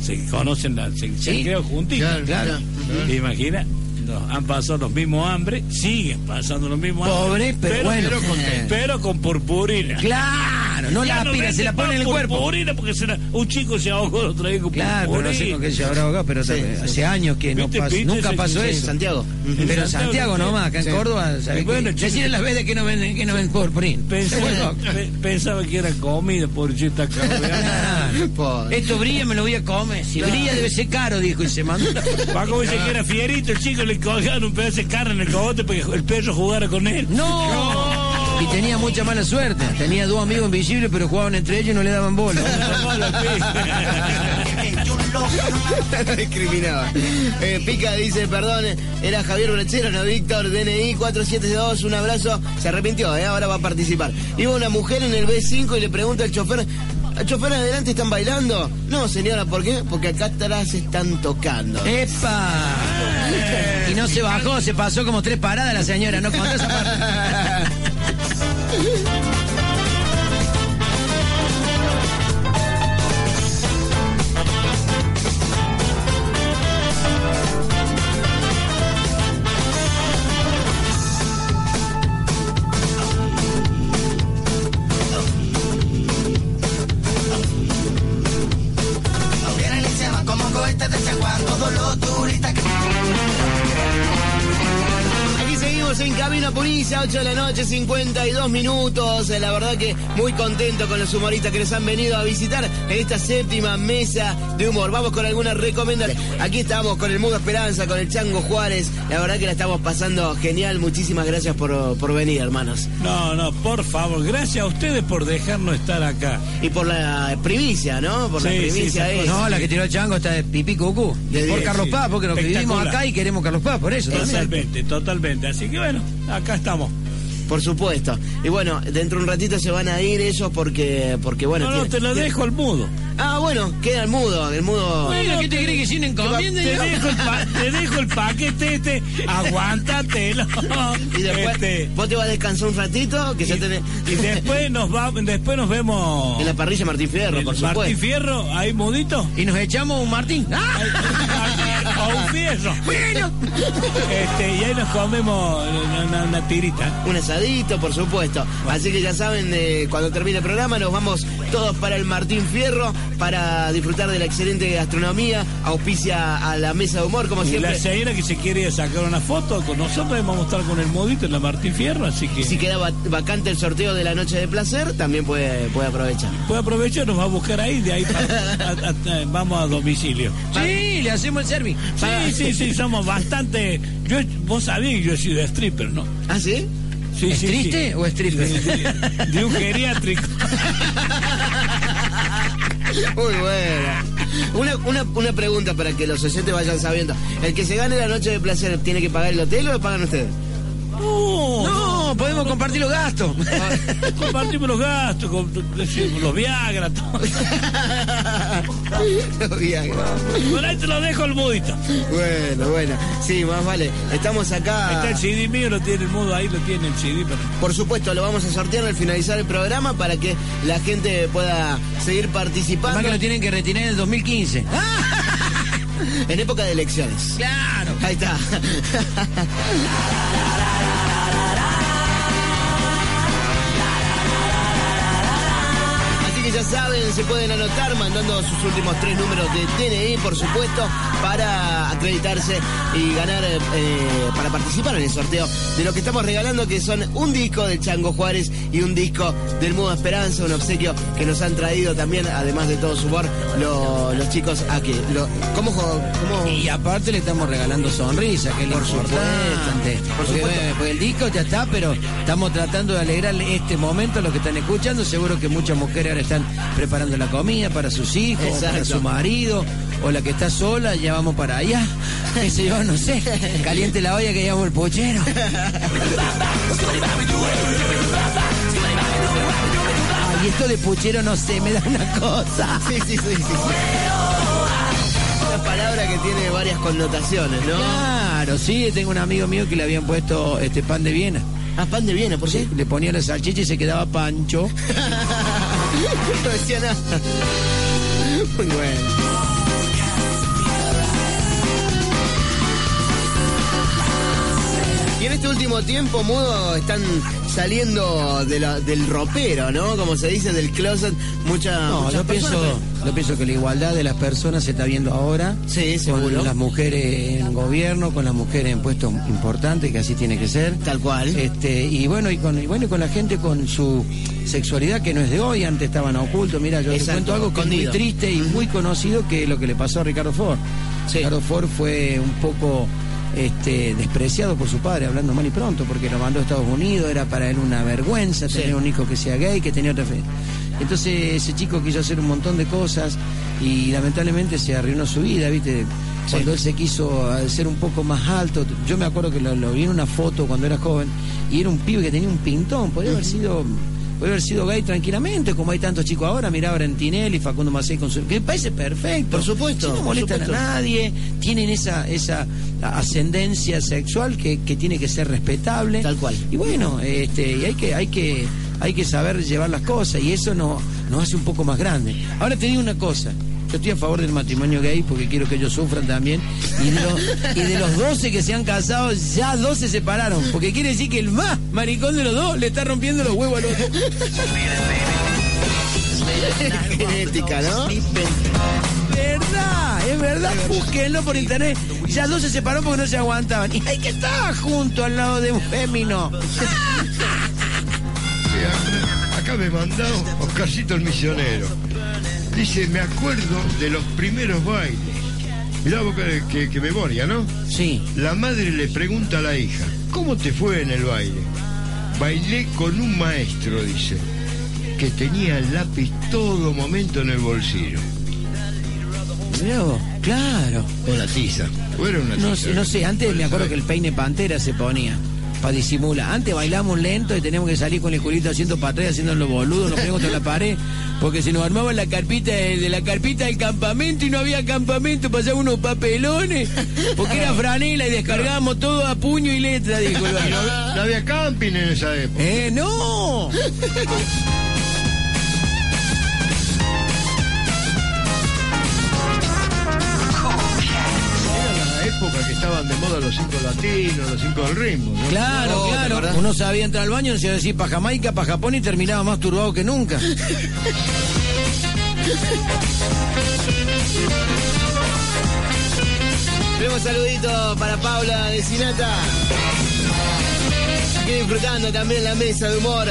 Se conocen, la, se, se Sí, han criado juntitos. claro, claro. ¿Te imaginas? Han pasado los mismos hambre, siguen pasando los mismos Pobre, hambre. pero bueno. Pero con, pero con purpurina. Claro, no Ya la aspira, se la pone en el cuerpo. purpurina porque se la- un chico se ahogó otro día con Claro, pero no sé purpurina. con qué se habrá ahogado, pero Sí, hace sí. años que no ¿Viste, pasó, nunca pasó sí, En eso. Santiago. Pero en Santiago, nomás, acá en Sí. Córdoba, ¿sabés Y bueno, decirle las veces que no venden, que no venden purpurina. Pensaba, pensaba que era comida. Claro. Pobre. Esto brilla, me lo voy a comer. Si brilla debe ser caro, dijo, y se mandó. Paco dice que era fierito, el chico le colgaron un pedazo de carne en el cogote para que el perro jugara con él. ¡No! Y tenía mucha mala suerte. Tenía dos amigos invisibles, pero jugaban entre ellos y no le daban bola. Discriminaba. Eh, Pica dice, perdón, era Javier Brechero, no Víctor, DNI 472, un abrazo. Se arrepintió, ¿eh? ahora va a participar. Iba una mujer en el B5 y le pregunta al chofer, ¿al chofer adelante están bailando? No, señora, ¿por qué? Porque acá atrás están tocando. ¡Epa! Y no se bajó, se pasó como tres paradas la señora, no contó esa parte. 6 a 8 de la noche, 52 minutos. Eh, la verdad que muy contento con los humoristas que les han venido a visitar en esta séptima mesa de humor. Vamos con algunas recomendaciones. Aquí estamos con el Mudo Esperanza, con el Chango Juárez. La verdad que la estamos pasando genial. Muchísimas gracias por, por venir, hermanos. No, no, por favor, gracias a ustedes por dejarnos estar acá. Y por la primicia, ¿no? Por la Sí, sí, primicia esa es. No, la que tiró el chango está de pipí cucú. De por Carlos sí. Paz, porque nos que vivimos acá y queremos Carlos Paz, por eso. también. Totalmente, totalmente. Así que bueno, acá estamos. Por supuesto. Y bueno, dentro de un ratito se van a ir ellos porque, porque bueno. No, no, tiene- te lo dejo al mudo. Ah, bueno, queda el mudo, el mudo. Bueno, ¿qué te crees que sin encomienda? Te dejo, el pa- te dejo el paquete este, aguántatelo. Y después, Este, vos te vas a descansar un ratito, que ya tenés. y después nos va, después nos vemos En la parrilla Martín Fierro, el por Martín supuesto. Fierro, ahí mudito. Y nos echamos un Martín. ¡Ah! o un fierro. Bueno. Este, y ahí nos comemos una, una- una tirita. Un por supuesto. Así que ya saben, eh, cuando termine el programa nos vamos todos para el Martín Fierro para disfrutar de la excelente gastronomía. Auspicia a la mesa de humor, como Y siempre. la señora que se quiere sacar una foto con nosotros, vamos a estar con el mudito en la Martín Fierro, así que Si queda va- vacante el sorteo de la noche de placer, también puede, puede aprovechar. puede aprovechar, nos va a buscar ahí, de ahí para- a- a- a- vamos a domicilio. Sí, le hacemos el service. Sí, sí, sí, somos bastante. Yo, vos sabés que yo he sido stripper, ¿no? ¿Ah, sí? Sí, ¿Es sí, triste sí. o stripper? De, de un geriátrico. Muy buena. Una, una, una pregunta para que los oyentes vayan sabiendo. ¿El que se gane la noche de placer tiene que pagar el hotel o lo pagan ustedes? No, podemos compartir los gastos. Compartimos los gastos, los Viagra, todo. Bien. Por ahí te lo dejo el mudito. Bueno, bueno. Sí, más vale. Estamos acá. está el CD mío, lo tiene el mudo, ahí lo tiene el CD. Pero... Por supuesto, lo vamos a sortear al finalizar el programa para que la gente pueda seguir Además participando que lo tienen que retirar en el 2015. en época de elecciones. Claro. Ahí está. que ya saben, se pueden anotar mandando sus últimos tres números de DNI, por supuesto, para acreditarse y ganar, eh, para participar en el sorteo de lo que estamos regalando, que son un disco de Chango Juárez y un disco del Mudo Esperanza, un obsequio que nos han traído también, además de todo su humor, lo- los chicos aquí. Lo, ¿Cómo? cómo? Y aparte le estamos regalando sonrisa, que es lo Por supuesto, importante. por Porque, supuesto. pues el disco ya está, pero estamos tratando de alegrar este momento a los que están escuchando. Seguro que muchas mujeres ahora están preparando la comida para sus hijos, Exacto. para su marido, o la que está sola, ya vamos para allá. Sé yo, no sé. Caliente la olla que llevamos el pochero. Ay, esto de puchero no sé, me da una cosa. Sí, sí, sí, sí, sí. Una palabra que tiene varias connotaciones, ¿no? Claro, sí, tengo un amigo mío que le habían puesto este pan de Viena. Ah, pan de Viena, ¿por qué? Le ponía la salchicha y se quedaba pancho. bueno. En este último tiempo, Mudo, están saliendo de la- del ropero, ¿no? Como se dice, del closet. Mucha, No, muchas yo personas, pienso, yo pienso que la igualdad de las personas se está viendo ahora. Sí, seguro. Con las mujeres en gobierno, con las mujeres en puestos importantes, que así tiene que ser. Tal cual. Este, y bueno, y con, y bueno, y con la gente con su sexualidad que no es de hoy, antes estaban ocultos. Mira, yo Exacto, te cuento algo que es muy triste y muy conocido que es lo que le pasó a Ricardo Ford. Sí. Ricardo Ford fue un poco este, despreciado por su padre, hablando mal y pronto, porque lo mandó a Estados Unidos, era para él una vergüenza tener un hijo que sea gay, que tenía otra fe. Entonces ese chico quiso hacer un montón de cosas y lamentablemente se arruinó su vida, ¿viste? Cuando él se quiso eh, ser un poco más alto, yo me acuerdo que lo, lo vi en una foto cuando era joven y era un pibe que tenía un pintón, podría haber sido podría haber sido gay tranquilamente, como hay tantos chicos ahora, mirá ahora en Tinelli, Facundo Macei con su... que parece perfecto. Por supuesto, Si no molestan supuesto. a nadie, tienen esa, esa ascendencia sexual que, que tiene que ser respetable. Tal cual. Y bueno, este, y hay que, hay que, hay que saber llevar las cosas y eso no, nos hace un poco más grande. Ahora te digo una cosa. Yo estoy a favor del matrimonio gay porque quiero que ellos sufran también. Y de, los, y de los 12 que se han casado, ya dos se separaron. Porque quiere decir que el más maricón de los dos le está rompiendo los huevos al otro. Genética, ¿no? verdad, es verdad. Búsquenlo por internet. Ya dos se separaron porque no se aguantaban. Y hay que estar junto al lado de un fémino. Sí, acá- acá me mandó Oscarcito el misionero. Dice, me acuerdo de los primeros bailes. Mirá vos que, que- que memoria, ¿no? Sí. La madre le pregunta a la hija, ¿cómo te fue en el baile? Bailé con un maestro, dice, que tenía el lápiz todo momento en el bolsillo. Mirá vos, claro. O la tiza. O era una No, tiza. sé- no sé, antes me acuerdo que el peine pantera se ponía para disimular. Antes bailamos lento y teníamos que salir con el culito haciendo patrullas, haciendo los boludos, nos pegamos contra la pared, porque se nos armaba la carpita de, de la carpita del campamento y no había campamento, pasaban unos papelones, porque era franela y descargábamos todo a puño y letra, dijo no, no había camping en esa época. ¡Eh, no! época que estaban de moda los cinco latinos, los cinco del ritmo. ¿no? Claro, No, ¿te claro. Uno sabía entrar al baño, no sabía decir para Jamaica, para Japón y terminaba más turbado que nunca. Tenemos saludito para Paula de Sinata. Aquí disfrutando también la mesa de humor.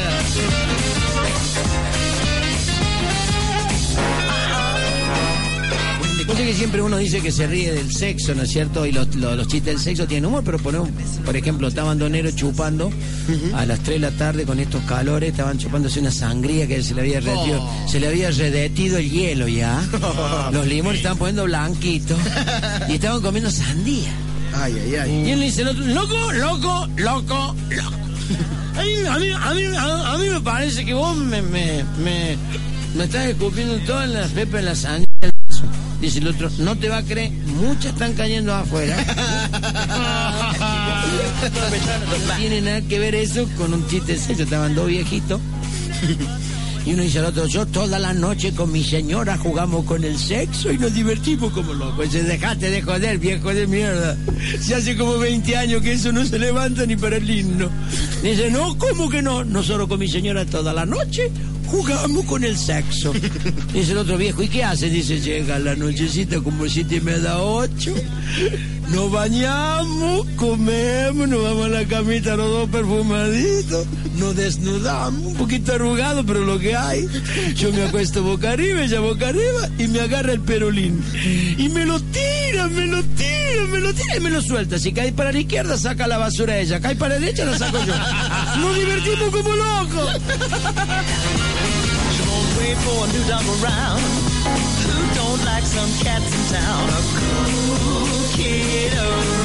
Yo sé que siempre uno dice que se ríe del sexo, ¿no es cierto? Y los, los- los chistes del sexo tienen humor, pero ponemos, por ejemplo, estaban Donero chupando a las 3 de la tarde con estos calores, estaban chupándose una sangría que se le había redetido, se le había redetido el hielo ya. Los limones estaban poniendo blanquitos y estaban comiendo sandía. Ay, ay, ay. Y él le dice al otro, loco, loco, loco, loco. A mí, a mí, a mí, a- a mí me parece que vos me, me, me, me estás escupiendo todas las pepas en la sangre. Dice el otro, no te va a creer, muchas están cayendo afuera. No tiene nada que ver eso con un chiste serio. Estaban dos viejitos. Y uno dice al otro, yo toda la noche con mi señora jugamos con el sexo y nos divertimos como locos. Dice, dejate de joder, viejo de mierda. Si hace como 20 años que eso no se levanta ni para el himno. Dice, no, ¿cómo que no? Nosotros con mi señora toda la noche jugamos con el sexo. Dice el otro viejo, ¿y qué hace? Dice, llega la nochecita como siete y media, ocho. Nos bañamos, comemos, nos vamos a la camita los dos perfumaditos, nos desnudamos, un poquito arrugado, pero lo que hay. Yo me acuesto boca arriba, ella boca arriba, y me agarra el perolín. Y me lo tira, me lo tira, me lo tira y me lo suelta. Si cae para la izquierda, saca la basura ella. Cae para la derecha, la saco yo. Nos divertimos como locos. She won't wait for a new double round. Who don't like some cats in town? A cool kid around. Y es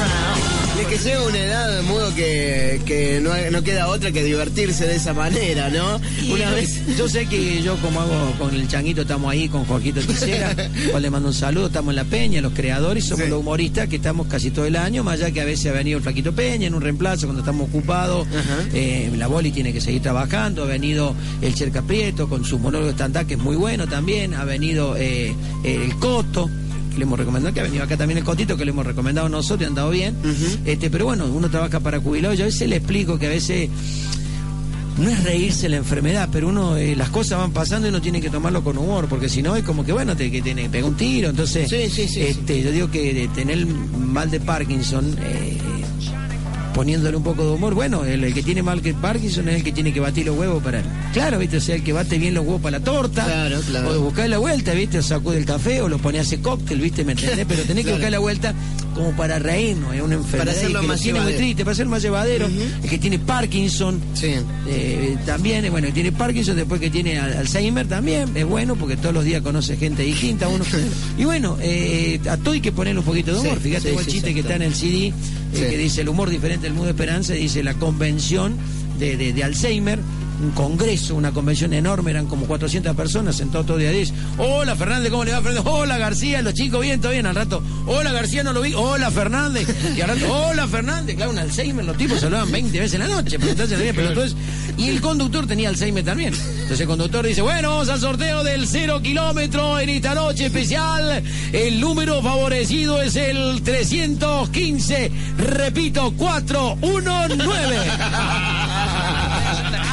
que llega una edad de modo que, que no, no queda otra que divertirse de esa manera, ¿no? Una yo, vez. yo sé que yo como hago con el changuito, estamos ahí con Jorgito Tisera, cual le mando un saludo, estamos en la Peña, los creadores, somos Sí. los humoristas que estamos casi todo el año, más allá que a veces ha venido el Flaquito Peña en un reemplazo cuando estamos ocupados, eh, la Boli tiene que seguir trabajando, ha venido el Cerca Prieto con su monólogo de stand que es muy bueno también, ha venido eh, el Coto, que le hemos recomendado, que ha venido acá también el Cotito, que le hemos recomendado nosotros y ha andado bien. este Pero bueno, uno trabaja para jubilados. Yo a veces le explico que a veces no es reírse la enfermedad, pero uno eh, las cosas van pasando y uno tiene que tomarlo con humor, porque si no es como que bueno, te, que tiene pega un tiro. Entonces, Sí, sí, sí, este, yo digo que de tener el mal de Parkinson, eh, poniéndole un poco de humor, bueno, el, el que tiene mal que Parkinson es el que tiene que batir los huevos para. Claro, viste, o sea, el que bate bien los huevos para la torta, Claro, claro. o buscar la vuelta, viste, o sacude el café, o lo pone a hacer cóctel, viste, ¿me entendés? Pero tenés que buscar la vuelta como para reírnos, es una enfermedad hacerlo y que lo más tiene muy llevadero. triste, para hacerlo más llevadero, el que tiene Parkinson, Sí. eh, también, eh, bueno, tiene Parkinson, después que tiene al- Alzheimer también, es bueno porque todos los días conoce gente distinta uno. Y bueno, eh, a todo hay que ponerle un poquito de humor. Sí, Fíjate el sí, chiste que está en el CD, eh, que dice el humor diferente del mundo de esperanza, dice la convención de, de- de Alzheimer. Un congreso, una convención enorme, eran como 400 personas sentados todo día. Dice, hola Fernández, ¿cómo le va Fernández? Hola García, los chicos, bien, todo bien. Al rato, hola García, no lo vi. Hola Fernández. Y al rato, hola Fernández. Claro, un Alzheimer, los tipos se hablaban 20 veces en la noche. Pero entonces- y el conductor tenía Alzheimer también. Entonces el conductor dice, bueno, vamos al sorteo del cero kilómetro en esta noche especial. El número favorecido es el 315. Repito, 419.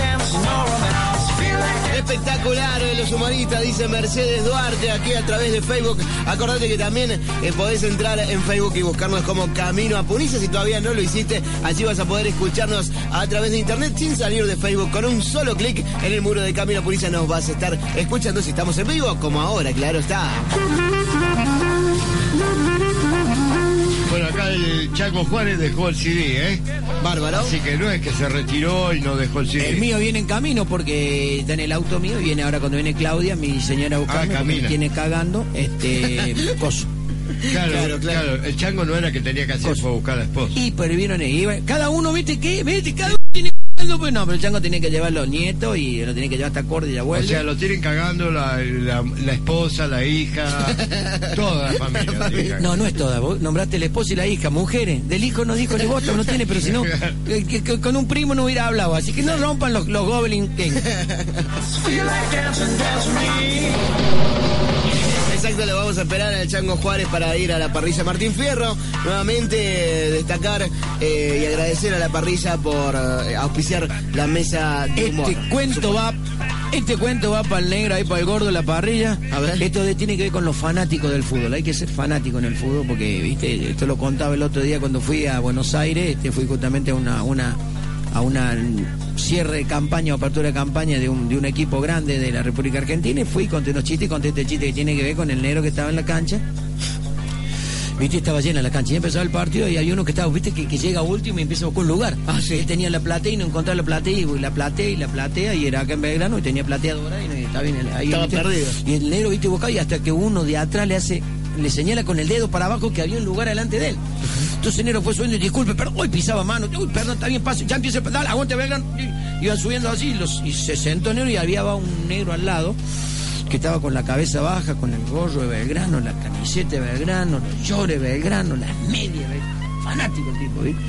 Espectacular, eh, los humoristas, dice Mercedes Duarte, aquí a través de Facebook. Acordate que también eh, podés entrar en Facebook y buscarnos como Camino a Punilla. Si todavía no lo hiciste, allí vas a poder escucharnos a través de internet sin salir de Facebook. Con un solo clic en el muro de Camino a Punilla nos vas a estar escuchando si estamos en vivo, como ahora, claro está. El Chaco Juárez dejó el CD, ¿eh? Bárbaro. Así que no es que se retiró y no dejó el CD. El mío viene en camino porque está en el auto mío y viene ahora cuando viene Claudia, mi señora a buscarme, camina. me tiene cagando, este, coso. Claro, Claro, claro, claro. El chango no era que tenía que hacer fue buscar a la esposa. Y pero vieron ahí, iba- cada uno, viste, ¿qué? ¿Viste? Cada tiene pues no, pero el chango tenía que llevar los nietos y lo tenía que llevar hasta Corte y la O sea, lo tienen cagando la, la, la esposa, la hija, toda la familia. No, no es toda. Vos nombraste la esposa y la hija, mujeres. Del hijo no dijo ni bota, no tiene, pero si no, con un primo no hubiera hablado. Así que no rompan los, los Goblin King. Exacto, lo vamos a esperar al Chango Juárez para ir a la parrilla Martín Fierro. Nuevamente eh, destacar eh, y agradecer a la parrilla por eh, auspiciar la mesa de humor. Este cuento va. Este cuento va para el negro, ahí para el gordo, la parrilla. A ver. Esto de- tiene que ver con los fanáticos del fútbol. Hay que ser fanático en el fútbol porque, viste, esto lo contaba el otro día cuando fui a Buenos Aires. Este fui justamente a una, una, a una cierre de campaña, apertura de campaña de un, de un equipo grande de la República Argentina. Y fui, conté unos chistes y conté este chiste que tiene que ver con el negro que estaba en la cancha. Viste, estaba llena la cancha. Y empezaba el partido y había uno que estaba, viste, que, que llega último y empieza a buscar un lugar. Ah, sí. Él tenía la platea y no encontraba la platea y la platea y la platea y era acá en Belgrano y tenía plateadora y no, estaba bien ahí. Estaba perdido. Y el negro, viste, buscaba y hasta que uno de atrás le hace, le señala con el dedo para abajo que había un lugar delante de él. Entonces el negro fue subiendo y disculpe, perdón, hoy pisaba mano, uy, perdón, está bien, paso, ya empieza, dale, aguante Belgrano. Iban subiendo así y, los, y se sentó el negro y había un negro al lado que estaba con la cabeza baja, con el gorro de Belgrano, la camiseta de Belgrano, los llores de Belgrano, las medias, fanático el tipo, ¿viste?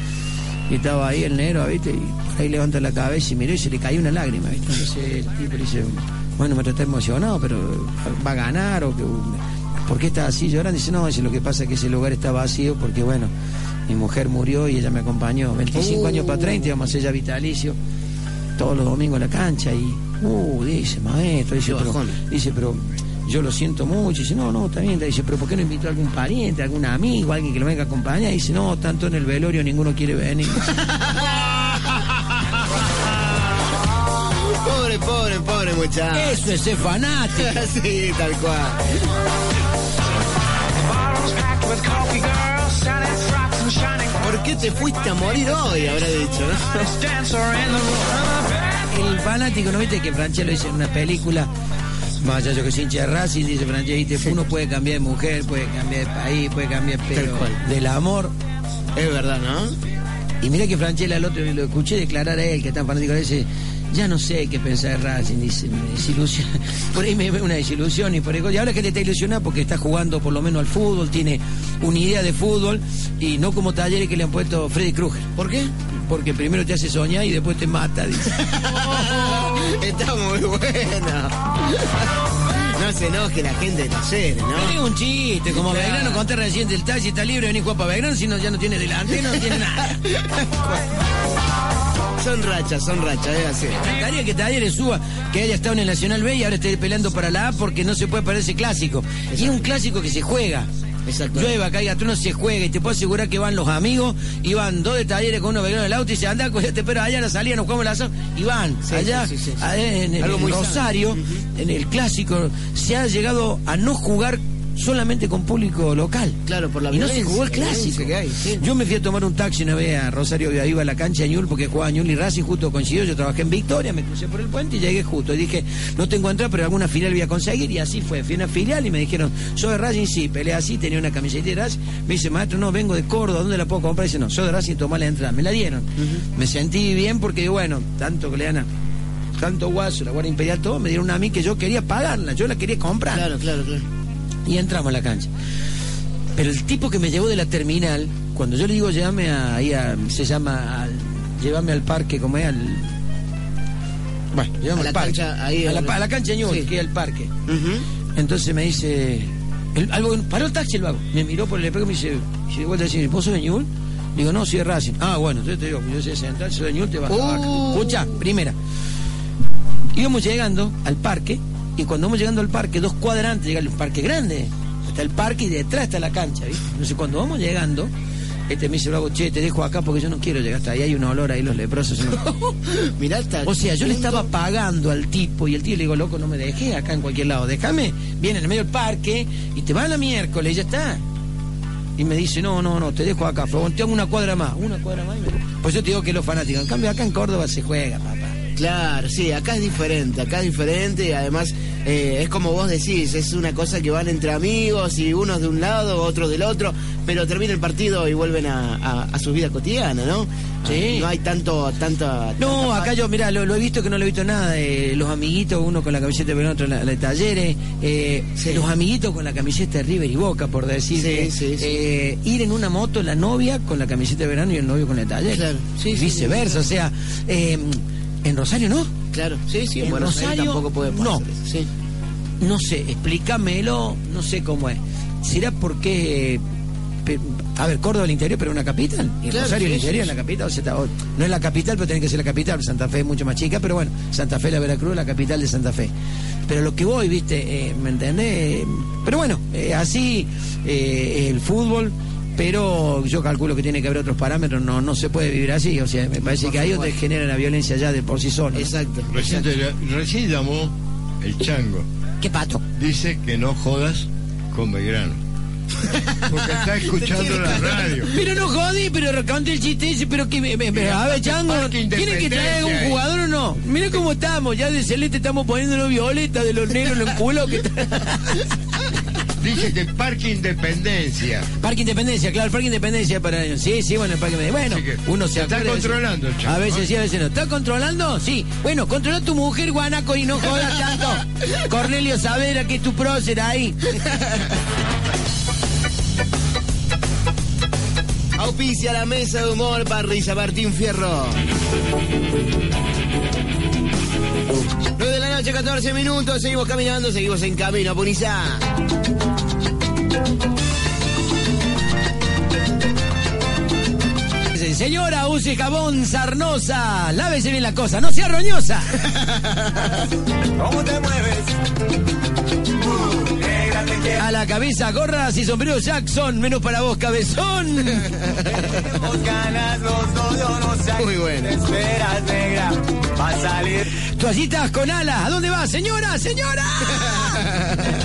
Y estaba ahí el negro, ¿viste? Y por ahí levanta la cabeza y miró y se le cayó una lágrima, ¿viste? Entonces el tipo le dice, bueno, me está emocionado, pero va a ganar o que... ¿Por qué está así llorando? Dice, no, dice, lo que pasa es que ese lugar está vacío porque, bueno, mi mujer murió y ella me acompañó. 25 años para 30, íbamos a hacer ya vitalicio todos los domingos a la cancha y, uh, dice, maestro, dice, pero, dice, pero yo lo siento mucho. Dice, no, no, está bien. Dice, pero ¿por qué no invitó a algún pariente, algún amigo, alguien que lo venga a acompañar? Dice, no, tanto en el velorio ninguno quiere venir. Pobre, pobre, pobre muchacho. Eso es ser fanático. sí, tal cual. ¿Por qué te fuiste a morir hoy? Habrá dicho, ¿no? El fanático, ¿no viste que Franchella dice en una película? Más allá yo que soy hincha de Racing, dice Franchella, ¿viste? uno puede cambiar de mujer, puede cambiar de país, puede cambiar, pero del amor Es verdad, ¿no? Y mira que Franchella el otro lo escuché declarar a él, que es tan fanático, dice, ya no sé qué pensar de Racing, dice, me desilusiona. Por ahí me ve una desilusión y por ahí, y ahora que te está ilusionado porque está jugando por lo menos al fútbol, tiene una idea de fútbol y no como talleres que le han puesto Freddy Krueger. ¿Por qué? Porque primero te hace soñar y después te mata, dice. Está muy bueno. No se enoje la gente de talleres, ¿no? es un chiste, como Claro. Belgrano conté recién del taxi está libre, venís a Belgrano, si no ya no tiene delante, no tiene nada. Son rachas, son rachas, es así. Encantaría que Talleres suba, que haya estado en el Nacional B y ahora esté peleando para la A porque no se puede perder ese clásico. Y es un clásico que se juega. Exacto. Llueva, caiga, tú no se juega y te puedo asegurar que van los amigos y van dos de talleres con uno Belgrano del auto y se anda, te pero allá la salida nos jugamos la zona y van Sí, allá sí, sí, sí. a- en. Rosario, en el clásico, se ha llegado a no jugar solamente con público local. Claro, por la y no se jugó el clásico. que hay, sí. Yo me fui a tomar un taxi una vez a Rosario, iba a la cancha de Ñul porque jugaba Ñul y Racing, justo coincidió, yo trabajé en Victoria, me crucé por el puente y llegué justo. Y dije, no tengo entrada, pero alguna filial voy a conseguir y así fue. Fui a una filial y me dijeron, ¿soy de Racing? Sí, peleé así, tenía una camiseta de Racing. Me dice, maestro, no, vengo de Córdoba, ¿dónde la puedo comprar? dice, no, soy de Racing, tomá la entrada. Me la dieron. Me sentí bien porque, bueno, tanto que le dan a- tanto Guaso, la Guardia Imperial, todo, me dieron a mí que yo quería pagarla, yo la quería comprar. Claro, claro, claro. Y entramos a la cancha. Pero el tipo que me llevó de la terminal, cuando yo le digo llévame a, ahí a, se llama, llévame al parque, como es al... Bueno, llévame A la al parque. cancha, ahí, a, la, a cancha Ñuble, Sí. que es el parque. Entonces me dice, el, algo, paró el taxi el vago, me miró por el espejo y me dice, y de vuelta dice, ¿vos sos de Ñuble? Digo, no, soy de Racing. Ah, bueno, entonces te digo, yo soy de Central, soy de Ñuble, te vas a vaca. Uh. Escucha, primera. Íbamos llegando al parque y cuando vamos llegando al parque, dos cuadras antes llega el parque grande. Está el parque y detrás está la cancha, ¿viste? Entonces cuando vamos llegando, este me dice luego, che, te dejo acá porque yo no quiero llegar hasta ahí, hay un olor ahí los leprosos. no". Mirá, está. O sea, yo le estaba pagando al tipo y el tío le digo, loco, no me dejé acá en cualquier lado, déjame, viene en el medio del parque y te va a la miércoles y ya está. Y me dice, no, no, no, te dejo acá, pero te hago una cuadra más, una cuadra más. y me- Pues yo te digo que los fanáticos, en cambio acá en Córdoba se juega, papá. Claro, sí, acá es diferente, acá es diferente y además eh, es como vos decís, es una cosa que van entre amigos y unos de un lado, otros del otro, pero termina el partido y vuelven a, a- a su vida cotidiana, ¿no? Sí. Ah, No hay tanto, tanta... No, tanta- acá yo, mira, lo, lo he visto que no lo he visto nada. de los amiguitos, uno con la camiseta de otro la, la de Talleres. eh, Sí. Los amiguitos con la camiseta de River y Boca, por decir. Sí, sí, eh, ir en una moto, la novia con la camiseta de verano y el novio con la de Talleres. Claro. Sí, viceversa, o sea, eh, en Rosario no. Claro, sí, sí, en En Buenos Aires Rosario, tampoco puede pasar no. eso, sí. No sé, explícamelo, no sé cómo es. ¿Será porque... A ver, Córdoba el interior, pero una capital. Y Claro, Rosario el sí, interior sí, la capital. O sea, no es la capital, pero tiene que ser la capital. Santa Fe es mucho más chica, pero bueno, Santa Fe, la Veracruz, la capital de Santa Fe. Pero lo que voy, viste, Eh, ¿me entendés? Pero bueno, eh, así eh, el fútbol, pero yo calculo que tiene que haber otros parámetros, no, no se puede vivir así. O sea, me parece que ahí donde genera la violencia ya de por sí sola. Exacto. Recién, llamó el chango. ¿Qué pato? Dice que no jodas con Belgrano. Porque está escuchando la radio. Pero no jodí, pero conté el chiste ese, pero que me, me- me- a ver, Chango, ¿tiene que traer un jugador o no? Mira cómo estamos, ya de celeste estamos poniéndolo violeta, de los negros en el culo que Dice que Parque Independencia. Parque Independencia, claro, el Parque Independencia para Sí, sí, bueno, el Parque. Bueno, que uno se está controlando el chavo, A veces sí, a veces no. ¿Está controlando? Sí. Bueno, controla tu mujer, guanaco, y no jodas tanto. Cornelio Saavedra, que es tu prócer ahí. Auspicia la mesa de humor Parrilla Martín Fierro. 9 de la noche, 14 minutos. Seguimos caminando, seguimos en camino a Punizá. Señora, use jabón sarnosa. Lávese bien la cosa, no sea roñosa. ¿Cómo te mueves? A la cabeza, gorras y sombrero Jackson. Menos para vos, cabezón. Muy bueno. Esperas, negra. Va a salir. Toallitas con alas. ¿A dónde va, señora? ¡Señora!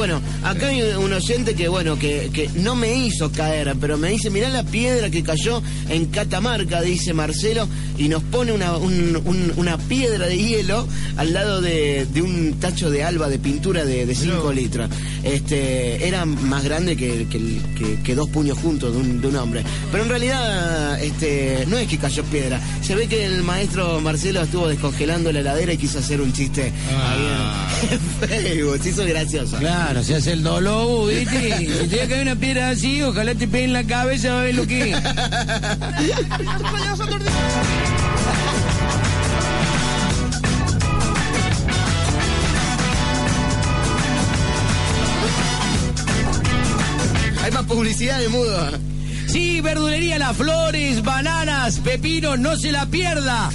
Bueno, acá hay un oyente que, bueno, que, que no me hizo caer, pero me dice, mirá la piedra que cayó en Catamarca, dice Marcelo, y nos pone una, un- un- una piedra de hielo al lado de, de un tacho de alba de pintura de 5 litros. Este, era más grande que, que dos puños juntos de un, de un hombre. Pero en realidad, este, no es que cayó piedra. Se ve que el maestro Marcelo estuvo descongelando la heladera y quiso hacer un chiste ahí en Facebook. Se hizo gracioso. Claro, se hace el dolor, ¿viste? Si te cae una piedra así, ojalá te peguen en la cabeza a ver lo que es. Hay más publicidad de mudo. Sí, verdulería Las Flores, bananas, pepino, no se la pierda.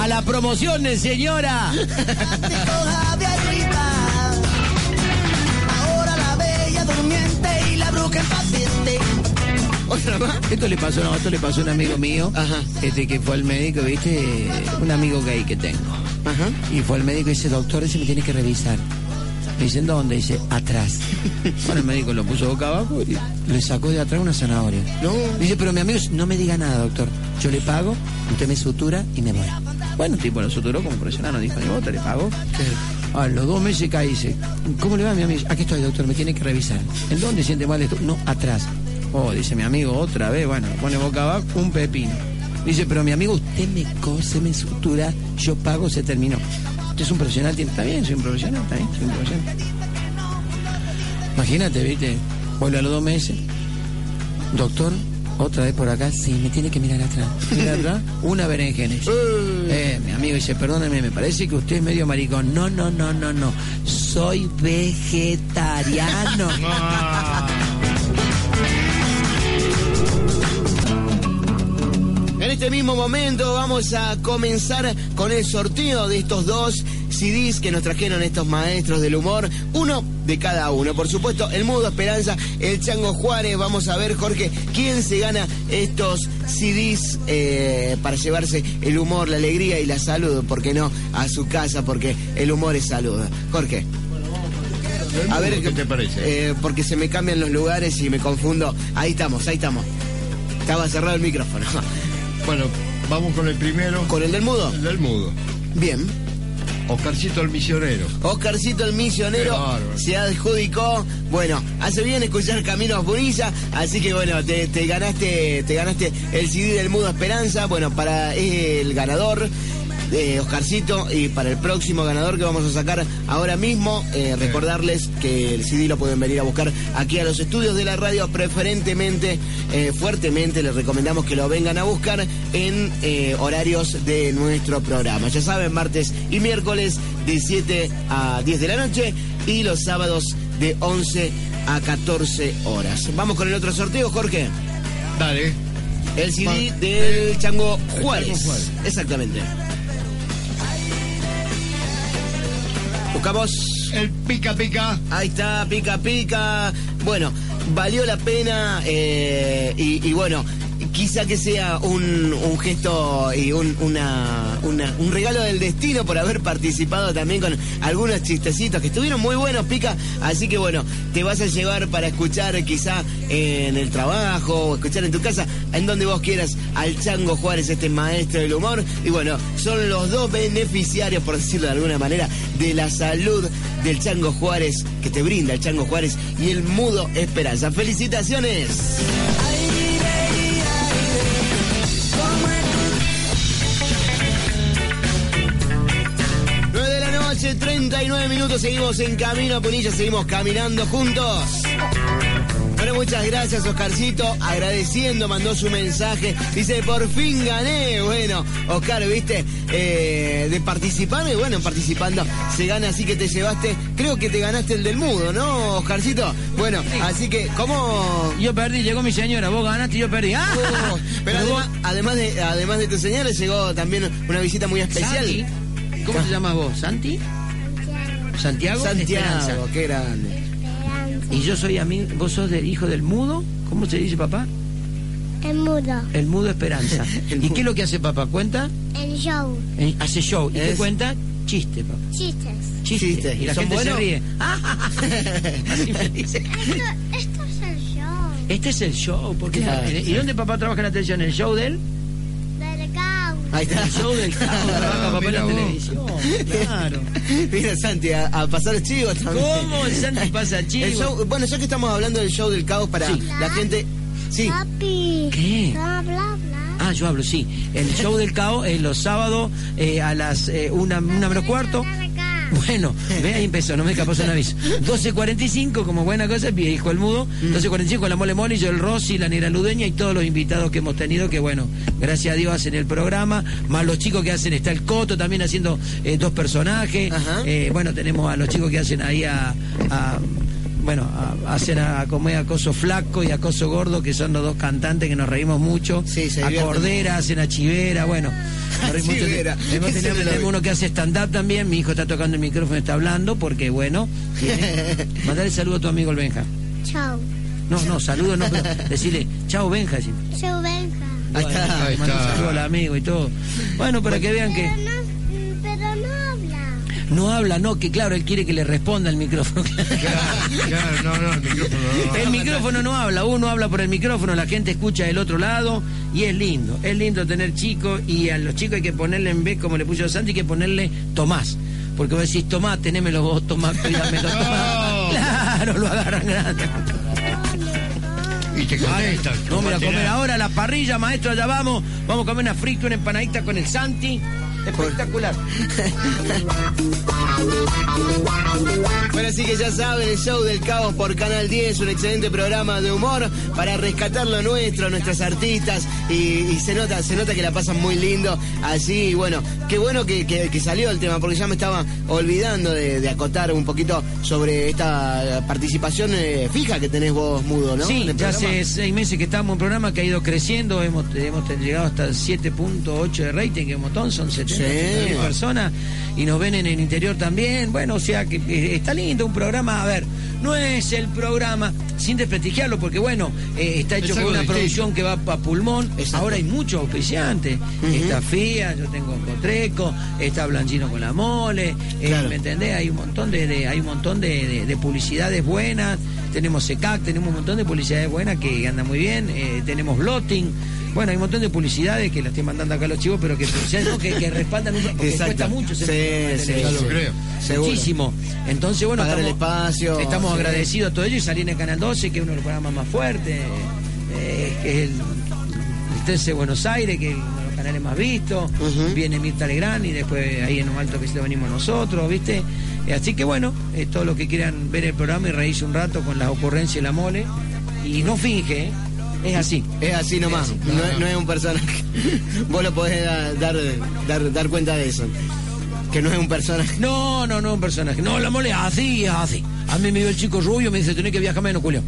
A la promoción, señora. de. Bruja impaciente. ¿Otra más? Esto le pasó, no, esto le pasó a un amigo mío, Ajá. este que fue al médico, ¿viste? Un amigo gay que tengo. Ajá. Y fue al médico y dice, doctor, ese me tiene que revisar. Me dicen, ¿dónde? Dice, atrás. Bueno, el médico lo puso boca abajo y le sacó de atrás una zanahoria. No. Dice, pero mi amigo, no me diga nada, doctor. Yo le pago, usted me sutura y me voy. Bueno, el tipo lo suturó como profesional, no dijo ni vos, te le pago. A los dos meses cae y dice, ¿cómo le va mi amigo? Aquí estoy, doctor, me tiene que revisar. ¿En dónde siente mal esto? No, atrás. Oh, dice mi amigo, otra vez, bueno, pone boca abajo, un pepino. Dice, pero mi amigo, usted me cose, me sutura, yo pago, se terminó. Usted es un profesional, está bien, soy un profesional, está bien, soy un profesional. Imagínate, viste, vuelve a los dos meses. Doctor, otra vez por acá, sí, me tiene que mirar atrás. Mira atrás, una berenjena. Eh, mi amigo dice, perdóneme, me parece que usted es medio maricón. No, no, no, no, no. Soy vegetariano. En este mismo momento vamos a comenzar con el sorteo de estos dos CDs que nos trajeron estos maestros del humor, uno de cada uno. Por supuesto, el Mudo Esperanza, el Chango Juárez. Vamos a ver, Jorge, quién se gana estos CDs eh, para llevarse el humor, la alegría y la salud, ¿por qué no? A su casa, porque el humor es salud. Jorge. A ver, ¿qué te parece? eh, porque se me cambian los lugares y me confundo. Ahí estamos, ahí estamos. Estaba cerrado el micrófono. Bueno, vamos con el primero. ¿Con el del mudo? El del mudo. Bien. Oscarcito el misionero. Oscarcito el misionero se adjudicó. Bueno, hace bien escuchar Caminos Bonilla, así que bueno, te, te ganaste, te ganaste el CD del Mudo Esperanza. Bueno, para el ganador. Eh, Oscarcito y para el próximo ganador que vamos a sacar ahora mismo eh, recordarles que el CD lo pueden venir a buscar aquí a los estudios de la radio preferentemente eh, fuertemente les recomendamos que lo vengan a buscar en eh, horarios de nuestro programa ya saben martes y miércoles de 7 a 10 de la noche y los sábados de 11 a 14 horas vamos con el otro sorteo Jorge Dale. el CD del Chango El Juárez. Chango Juárez. Exactamente. Buscamos. El pica pica. Ahí está, pica pica. Bueno, valió la pena. eh, y, y bueno, quizá que sea un, gesto y un, un regalo del destino por haber participado también con algunos chistecitos que estuvieron muy buenos, Pica. Así que bueno, te vas a llevar para escuchar quizá en el trabajo escuchar en tu casa, en donde vos quieras, al Chango Juárez, este maestro del humor. Y bueno, son los dos beneficiarios, por decirlo de alguna manera, de la salud del Chango Juárez, que te brinda el Chango Juárez y el Mudo Esperanza. ¡Felicitaciones! 39 minutos, seguimos en camino a Punilla, seguimos caminando juntos. Bueno, muchas gracias, Oscarcito. Agradeciendo, mandó su mensaje. Dice, por fin gané. Bueno, Oscar, viste, Eh, de participar, y bueno, participando se gana, así que te llevaste, creo que te ganaste el del mudo, ¿no, Oscarcito? Bueno, así que, ¿cómo...? Yo perdí, llegó mi señora, vos ganaste y yo perdí. ¡Ah! Oh, pero vos- además, además de, además de tu señora, llegó también una visita muy especial. Santi, ¿Cómo te llamas vos? ¿Santi? Santiago. Esperanza. Santiago, qué grande. Y yo soy amigo, vos sos del hijo del mudo, ¿cómo se dice papá? El mudo. El mudo Esperanza. El ¿Y mudo. qué es lo que hace papá? ¿Cuenta? El show. Eh, hace show. ¿Y qué cuenta? Chiste, papá. Chistes. Chiste. Chiste. Y la ¿Son gente buenos? se ríe. Así me dice. Esto, esto es el show. Este es el show. Porque Claro. ¿Y dónde papá trabaja en la televisión? ¿En el show del? Del caos. Ahí está. El show del caos. Trabaja papá en Mira la vos. televisión. Claro. Mira, Santi, a, a pasar el chivo también. ¿Cómo el Santi pasa El chivo? show- bueno, ya que estamos hablando del show del caos para Sí. la gente... Sí, Papi. ¿Qué? Bla, bla, bla. Ah, yo hablo, sí. El show del caos es los sábados eh, a las eh, una, una menos cuarto. Bueno, ve ahí empezó, no me escapó un aviso. 12.45, como buena cosa, dijo el mudo. 12.45 la mole mole, yo el Rossi, la negra ludeña y todos los invitados que hemos tenido, que bueno, gracias a Dios hacen el programa. Más los chicos que hacen, está el Coto también haciendo eh, dos personajes. Eh, bueno, tenemos a los chicos que hacen ahí a. a- bueno, a, hacen a comer acoso flaco y acoso gordo, que son los dos cantantes que nos reímos mucho. Sí, se a. Cordera, hacen a Chivera, bueno. Chivera, Tenemos, uno que hace stand-up también, mi hijo está tocando el micrófono, está hablando, porque bueno, mandale saludo a tu amigo el Benja. Chau. No, no, saludo, no, pero decirle, chao Benja. Chau, Benja. ahí está. Ahí está. saludo al amigo y todo. Bueno, para que vean que no habla, no, que claro, él quiere que le responda el micrófono. Claro, claro, no, no, el micrófono no. El micrófono no habla, uno habla por el micrófono, la gente escucha del otro lado y es lindo, es lindo tener chicos y a los chicos hay que ponerle en vez, como le puso Santi, hay que ponerle Tomás. Porque vos decís, Tomás, tenémelo vos, Tomás, cuídamelo, Tomás. Claro, lo agarran grande. Y te contestan. No me voy a comer ahora la parrilla, maestro, allá vamos. Vamos a comer una frita, una empanadita con el Santi. Espectacular. Bueno, así que ya saben, el show del caos por Canal 10, un excelente programa de humor para rescatar lo nuestro, nuestros artistas, y, y se nota, se nota que la pasan muy lindo. Así, bueno, qué bueno que, que- que salió el tema, porque ya me estaba olvidando de, de acotar un poquito sobre esta participación eh, fija que tenés vos, Mudo, ¿no? Sí, ya hace seis meses que estamos en un programa que ha ido creciendo, hemos, hemos llegado hasta el 7.8 de rating, que es un montón, son 70 Mil personas, y nos ven en el interior también, bueno, o sea que eh, está lindo un programa, a ver, no es el programa, sin desprestigiarlo, porque bueno, eh, está hecho Es con una distinto. producción que va para pulmón, Exacto. ahora hay muchos auspiciantes, está FIA, yo tengo Cotreco, está Blanchino con la mole, eh, Claro. ¿me entendés? Hay un montón de, de- hay un montón de, de- de publicidades buenas, tenemos SECAC, tenemos un montón de publicidades buenas que andan muy bien, eh, tenemos Blotting, bueno, hay un montón de publicidades que las estoy mandando acá a los chivos, pero que ¿no? que, que respaldan un porque Exacto. cuesta mucho Sí, sí, lo creo. Seguro. Muchísimo. Entonces, bueno, Pagar el estamos, espacio, estamos sí. agradecidos a todo ello y salir en el Canal 12, que es uno de los programas más fuertes, eh, que es el, el 13 de Buenos Aires, que es uno de los canales más vistos, viene Mirta Legrand y después ahí en un alto que se venimos nosotros, ¿viste? Eh, Así que bueno, eh, todos los que quieran ver el programa y reírse un rato con las ocurrencias y la mole, y no finge, ¿eh? es así. Es así nomás, Es así. no, es- no es un personaje. Vos lo podés da- dar, dar, dar cuenta de eso. Que no es un personaje. No, no, no, un personaje. No, la mole es así, es así. A mí me vio el chico rubio, me dice, tenés que viajar menos, Julio.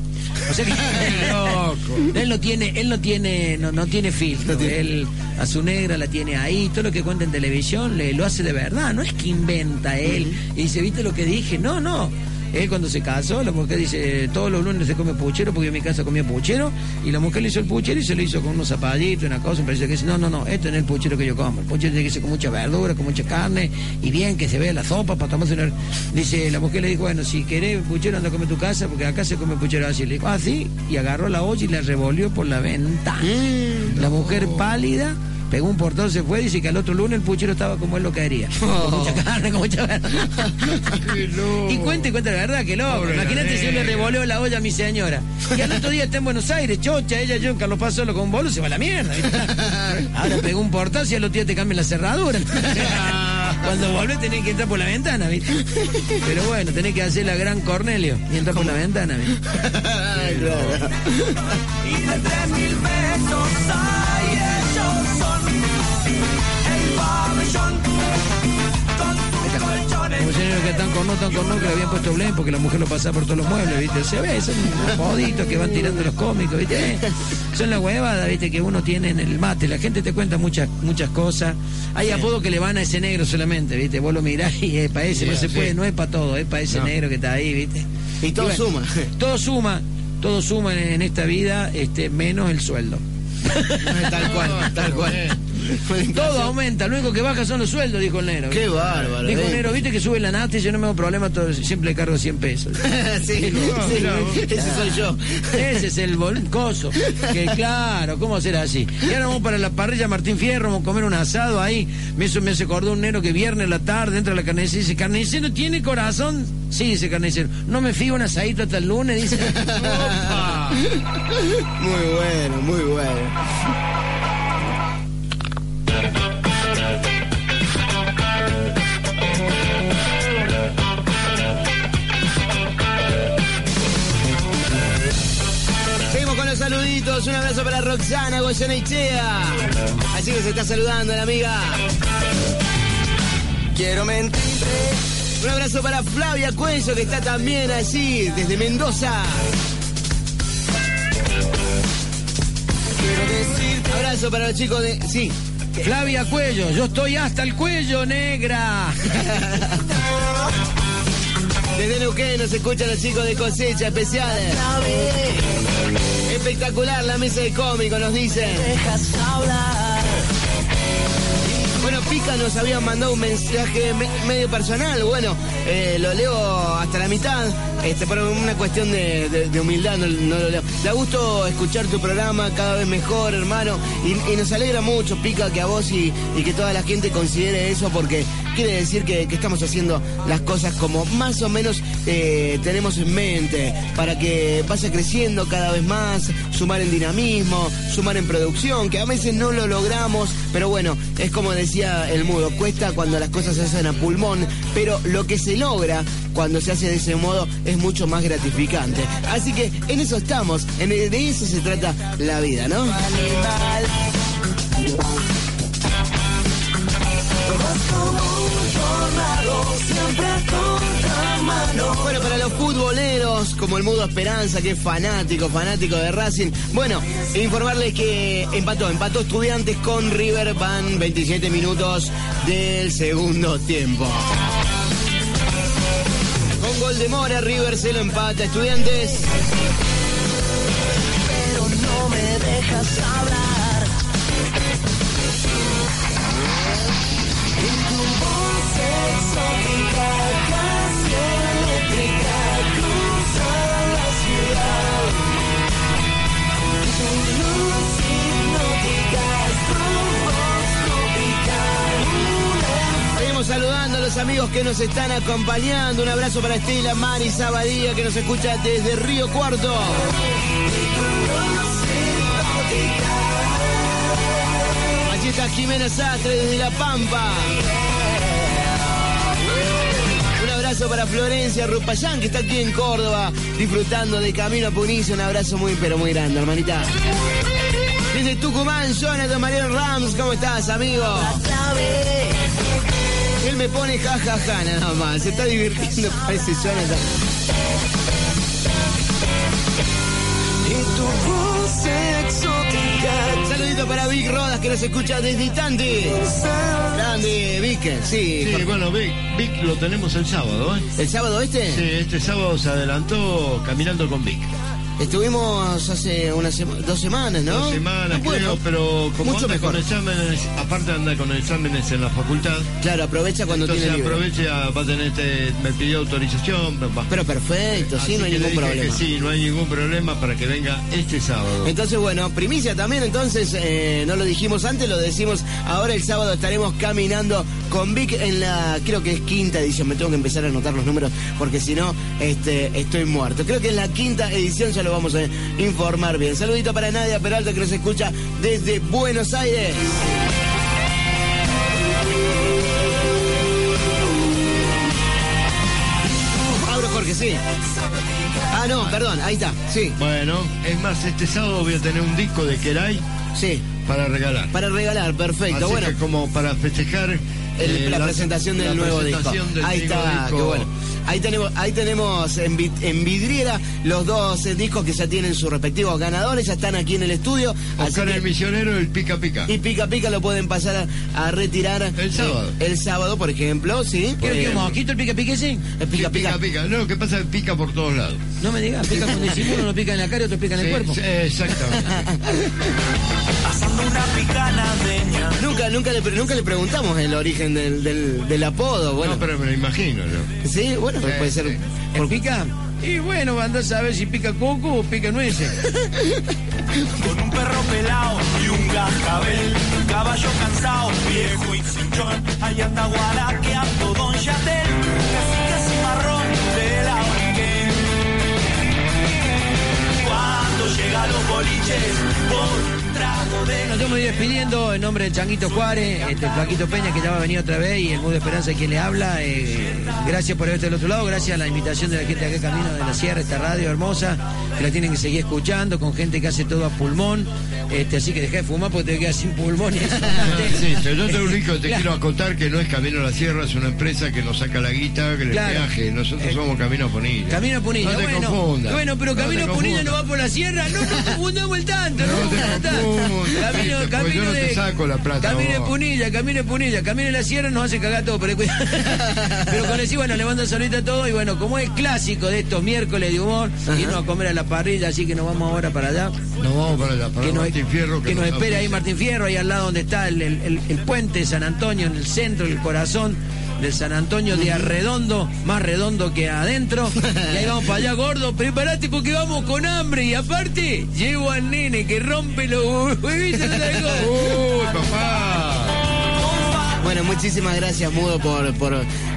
O sea que él no tiene, él no tiene, no, no tiene filtro. No tiene- Él a su negra la tiene ahí, todo lo que cuenta en televisión le, lo hace de verdad, no es que inventa él y dice, ¿viste lo que dije? No, no. Él cuando se casó, la mujer dice, todos los lunes se come puchero porque yo en mi casa comía puchero. Y la mujer le hizo el puchero y se lo hizo con unos zapallitos, una cosa. Me parece que dice, no, no, no, esto no es el puchero que yo como. El puchero tiene que ser con mucha verdura, con mucha carne y bien que se vea la sopa para tomarse una... Dice, la mujer le dijo, bueno, si querés puchero anda a comer tu casa porque acá se come puchero así. Le dijo, ah, sí. Y agarró la olla y la revolvió por la ventana. Mm. La mujer pálida pegó un portón, se fue, dice que al otro lunes el puchero estaba como él lo quería. Con mucha carne, con mucha verdura. Y cuenta y cuenta la verdad, que loco. Pobre Imagínate si yo le revoleo la olla a mi señora. Y al otro día está en Buenos Aires, chocha, ella, yo, en Carlos Paz solo con un bolo, se va a la mierda. Ahora pegó un portazo y al otro día te cambian la cerradura. Cuando volvés tenés que entrar por la ventana, ¿viste? Pero bueno, tenés que hacer la gran Cornelio y entrar por la ventana, ¿viste? Ay, claro. Como señores que están con no, están con no, que le habían puesto blame porque la mujer lo pasaba por todos los muebles, ¿viste? Se ve, son unos poditos que van tirando los cómicos, ¿viste? Son las huevadas, ¿viste? Que uno tiene en el mate. La gente te cuenta muchas muchas cosas. Hay apodos que le van a ese negro solamente, ¿viste? Vos lo mirás y es para ese, no se sí. puede, no es para todo, es para ese No. negro que está ahí, ¿viste? Y todo suma. Todo suma, todo suma en, en esta vida, este, menos el sueldo. tal cual, tal cual. Todo aumenta, lo único que baja son los sueldos, dijo el negro. Qué bárbaro. Dijo eh. el negro, viste que sube la nata y yo no me hago problema, todo, siempre le cargo 100 pesos. sí, sí, ese soy yo. Ese es el bol- coso. Que claro, ¿cómo será así? Y ahora vamos para la parrilla Martín Fierro, vamos a comer un asado ahí. Me, hizo, me acordó un nero que viernes la tarde entra a la carnicera y dice, ¿carnicero tiene corazón? Sí, dice carnicero. No me fío un asadito hasta el lunes, dice. Opa. Muy bueno, muy bueno. Saluditos. Un abrazo para Roxana Goyenechea. Así que se está saludando la amiga. Quiero mentirte, Un abrazo para Flavia Cuello, que está también allí, desde Mendoza. quiero decirte. Abrazo para los chicos de. Sí. Flavia Cuello, yo estoy hasta el cuello, negra. Desde Neuquén nos escuchan los chicos de cosecha especiales. Espectacular la mesa de cómico, nos dicen. Bueno, Pica nos había mandado un mensaje me- medio personal. Bueno, eh, lo leo hasta la mitad. Este, por una cuestión de, humildad, no, lo leo. Da gusto escuchar tu programa cada vez mejor, hermano. Y, nos alegra mucho, Pica, que a vos y, que toda la gente considere eso, porque quiere decir que, estamos haciendo las cosas como más o menos eh, tenemos en mente, para que vaya creciendo cada vez más, sumar en dinamismo, sumar en producción, que a veces no lo logramos, pero bueno, es como el mudo, cuesta cuando las cosas se hacen a pulmón, pero lo que se logra cuando se hace de ese modo es mucho más gratificante. Así que en eso estamos, en, de eso se trata la vida, ¿no? Bueno, para los futboleros, como el Mudo Esperanza, que es fanático, fanático de Racing. Bueno, informarles que empató, empató Estudiantes con River, van 27 minutos del segundo tiempo. Con gol de Mora, River se lo empata Estudiantes. Pero no me dejas amigos que nos están acompañando. Un abrazo para Estela, Mari, Sabadía, que nos escucha desde Río Cuarto. Allí está Jimena Sastre desde La Pampa. Un abrazo para Florencia Rupayán, que está aquí en Córdoba, disfrutando de Camino a Punicio. Un abrazo muy, pero muy grande, hermanita. Desde Tucumán, Jonathan Mariel Rams, ¿cómo estás, amigo? Él me pone jajaja nada más, se está divirtiendo, parece Jonathan. Saludito para Vic Rodas que nos escucha desde Tanti. Grande, Vic, sí. Sí, bueno, Vic, Vic lo tenemos el sábado, ¿eh? ¿El sábado este? Sí, este sábado se adelantó caminando con Vic. Estuvimos hace unas sema- dos semanas, ¿no? Dos semanas, bueno, creo, pero como mucho anda mejor. con exámenes, aparte anda con exámenes en la facultad, Claro, aprovecha cuando entonces tiene libre. aprovecha, va a tener este, me pidió autorización, va- Pero perfecto, sí, no hay ningún problema. Que sí, no hay ningún problema para que venga este sábado. Entonces, bueno, primicia también, entonces, eh, no lo dijimos antes, lo decimos ahora el sábado estaremos caminando con Vic en la, creo que es quinta edición, me tengo que empezar a anotar los números porque si no, este, estoy muerto. Creo que es la quinta edición, ya lo vamos a informar bien. Saludito para Nadia Peralta que nos escucha desde Buenos Aires. Abro Jorge, sí. Ah, no, perdón, ahí está, sí, Bueno, es más, este sábado voy a tener un disco de Kerai sí. para regalar. Para regalar, perfecto. Así bueno, que como para festejar el- la, presentación del la nuevo presentación disco. del Ahí está, disco. qué bueno. Ahí tenemos, ahí tenemos en, vid- en vidriera los dos eh, discos que ya tienen sus respectivos ganadores, ya están aquí en el estudio. así Oscar que- el misionero, el pica pica. y pica pica lo pueden pasar a, a retirar El sábado. eh, el sábado, por ejemplo, sí. ¿Quiero que Eh, mosquito el pica pique ese? el pica Sí, pica. pica, No, lo que pasa es que pica por todos lados. No me digas, pica con disimulo, uno pica en la cara y otro pica en el Sí, cuerpo. sí, exactamente. Asando una picanadeña. Nunca, nunca le, nunca le preguntamos el origen del, del, del apodo. Bueno, no, pero me lo imagino yo. sí, bueno, pues Sí, puede ser. sí. ¿El pica? Y bueno, andás a ver si pica coco o pica nueces. Con un perro pelado y un cascabel. Un caballo cansado, viejo y cinchón. Ahí anda guaraqueando Don Yatel. Casi casi marrón de la Origen. Cuando llega a los boliches, por de Nos estamos despidiendo en nombre del Changuito Juárez, este, Flaquito Peña que ya va a venir otra vez y el Mudo Esperanza quien le habla. eh, gracias por haberte del otro lado, gracias a la invitación de la gente de acá Camino de la Sierra, esta radio hermosa, que la tienen que seguir escuchando, con gente que hace todo a pulmón. Este, así que dejá de fumar porque te quedas sin pulmón. y eso, Sí, pero yo te que te Claro. quiero acotar que no es Camino a la Sierra, es una empresa que nos saca la guita, que el Claro. peaje. Nosotros Eh, somos Camino a Punilla. Camino a Punilla, No te bueno, confundas. bueno, pero No Camino a Punilla no va por la sierra, no nos confundamos el tanto, no, No te Camino, porque camino yo no te de saco la plata, de vos. Punilla, camino de Punilla, camino de la sierra nos hace cagar todo, pero cuidado. Pero con eso, bueno, le mando un saludito a todos y bueno, como es clásico de estos miércoles de humor, irnos a comer a la parrilla, así que nos vamos ahora para allá. Nos vamos para allá, para que nos, Martín Fierro. que nos espera ahí. Martín Fierro, ahí al lado donde está el, el- el- el puente de San Antonio, en el centro, el corazón del San Antonio de Arredondo, más redondo que adentro. Y ahí vamos para allá, gordo, prepárate porque vamos con hambre. Y aparte, llevo al nene que rompe los huevitos de. ¡Uy, papá! Bueno, muchísimas gracias, Mudo, por, por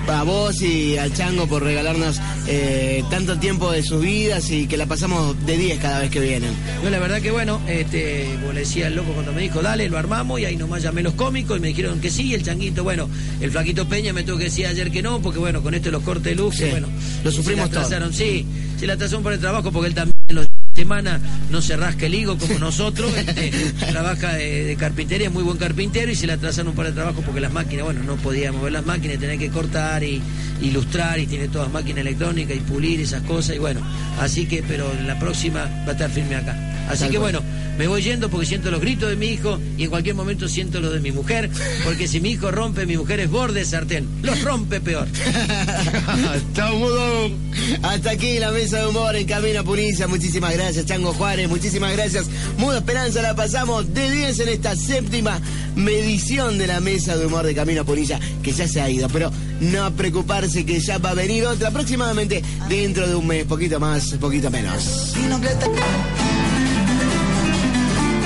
a vos y al Chango por regalarnos eh, tanto tiempo de sus vidas y que la pasamos de 10 cada vez que vienen. Yo la verdad que bueno, este, como le decía el loco cuando me dijo, dale, lo armamos, y ahí nomás llamé los cómicos y me dijeron que sí, el changuito, bueno, el flaquito Peña me tuvo que decir ayer que no, porque bueno, con esto los cortes de luz, Sí, bueno, lo se sufrimos la todo. sí, se la atrasaron por el trabajo porque él también semana no se rasca el higo como nosotros, este, trabaja de, de carpintería, es muy buen carpintero y se le atrasaron para el trabajo porque las máquinas, bueno, no podía mover las máquinas, tenía que cortar y ilustrar y tiene todas máquinas electrónicas y pulir esas cosas y bueno, así que, pero en la próxima va a estar firme acá. Así Tal que cual. bueno, me voy yendo porque siento los gritos de mi hijo y en cualquier momento siento los de mi mujer, porque si mi hijo rompe, mi mujer es borde sartén, los rompe peor. Hasta aquí la mesa de humor en Camino a Punilla. Muchísimas gracias, Chango Juárez. Muchísimas gracias. Mudo Esperanza la pasamos de 10 en esta séptima medición de la mesa de humor de Camino a Punilla, que ya se ha ido. Pero no preocuparse que ya va a venir otra aproximadamente dentro de un mes, poquito más, poquito menos.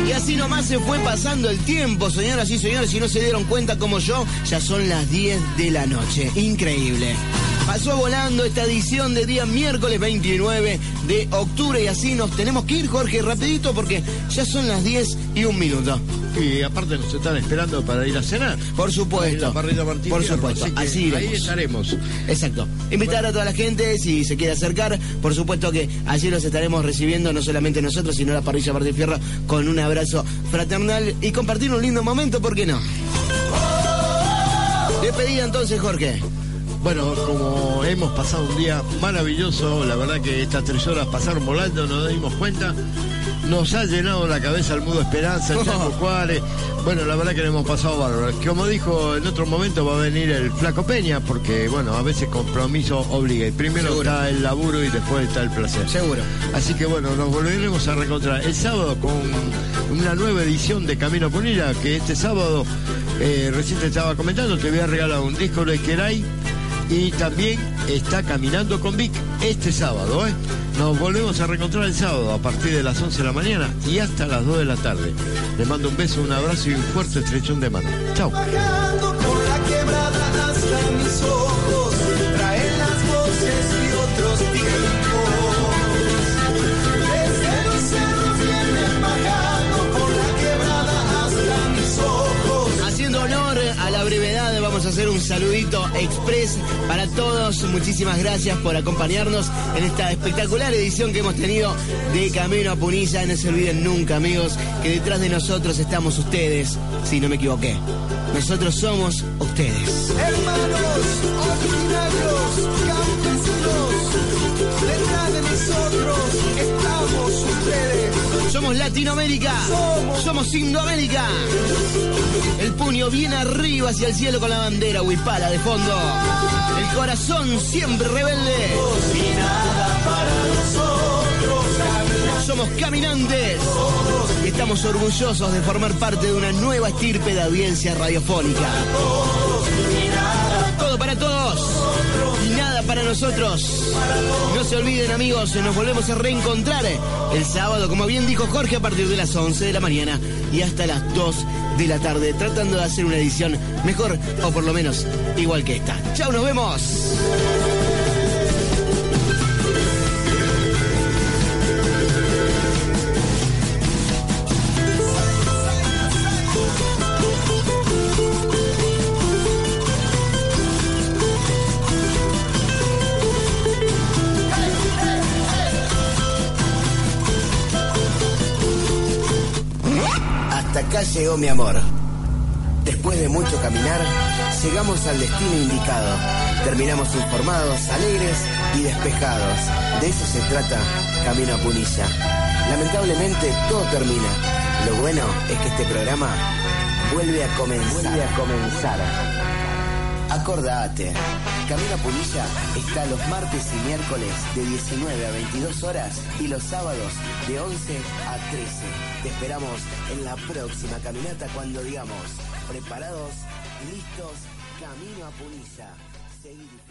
Y así nomás se fue pasando el tiempo, señoras y señores, si no se dieron cuenta como yo, ya son las 10 de la noche. Increíble. Pasó volando esta edición de día miércoles 29 de octubre y así nos tenemos que ir, Jorge, rapidito porque ya son las 10 y un minuto. Y aparte nos están esperando para ir a cenar. Por supuesto. la parrilla Martín Por supuesto. así Así ahí iremos. estaremos. Exacto. Invitar a toda la gente si se quiere acercar. Por supuesto que allí los estaremos recibiendo no solamente nosotros, sino la parrilla Martín Fierro con un abrazo fraternal y compartir un lindo momento, ¿por qué no? Despedida entonces, Jorge. Bueno, como hemos pasado un día maravilloso, la verdad que estas tres horas pasaron volando, no nos dimos cuenta. nos ha llenado la cabeza el Mudo Esperanza, el Chaco Juárez. Bueno, la verdad que le hemos pasado bárbaro. Como dijo, en otro momento va a venir el Flaco Peña, porque bueno, a veces compromiso obliga. Y Primero Seguro. está el laburo y después está el placer. Seguro. Así que bueno, nos volveremos a reencontrar el sábado con una nueva edición de Camino a Punilla, que este sábado, eh, recién te estaba comentando, te voy a regalar un disco de Keray y también está Caminando con Vic este sábado. ¿eh? Nos volvemos a reencontrar el sábado a partir de las 11 de la mañana y hasta las 2 de la tarde. Les mando un beso, un abrazo y un fuerte estrechón de mano. Chao. Hacer un saludito express para todos. Muchísimas gracias por acompañarnos en esta espectacular edición que hemos tenido de Camino a Punilla. No se olviden nunca, amigos, que detrás de nosotros estamos ustedes. Si no me equivoqué, nosotros somos ustedes. Hermanos, originarios, campesinos, detrás de nosotros. Somos Latinoamérica, somos Indoamérica. El puño bien arriba hacia el cielo con la bandera huipala de fondo. El corazón siempre rebelde. Somos caminantes y estamos orgullosos de formar parte de una nueva estirpe de audiencia radiofónica. Todo para todos y para nosotros. No se olviden amigos, nos volvemos a reencontrar el sábado, como bien dijo Jorge, a partir de las 11 de la mañana y hasta las 2 de la tarde, tratando de hacer una edición mejor o por lo menos igual que esta. Chao, nos vemos. Hasta acá llegó mi amor. Después de mucho caminar, llegamos al destino indicado. Terminamos informados, alegres y despejados. De eso se trata Camino a Punilla. Lamentablemente todo termina. Lo bueno es que este programa vuelve a comenzar. Vuelve a comenzar. Acordate, Camino a Punilla está los martes y miércoles de 19 a 22 horas y los sábados de 11 a 13. Te esperamos en la próxima caminata cuando digamos, preparados, listos, Camino a Punilla. Hermosa...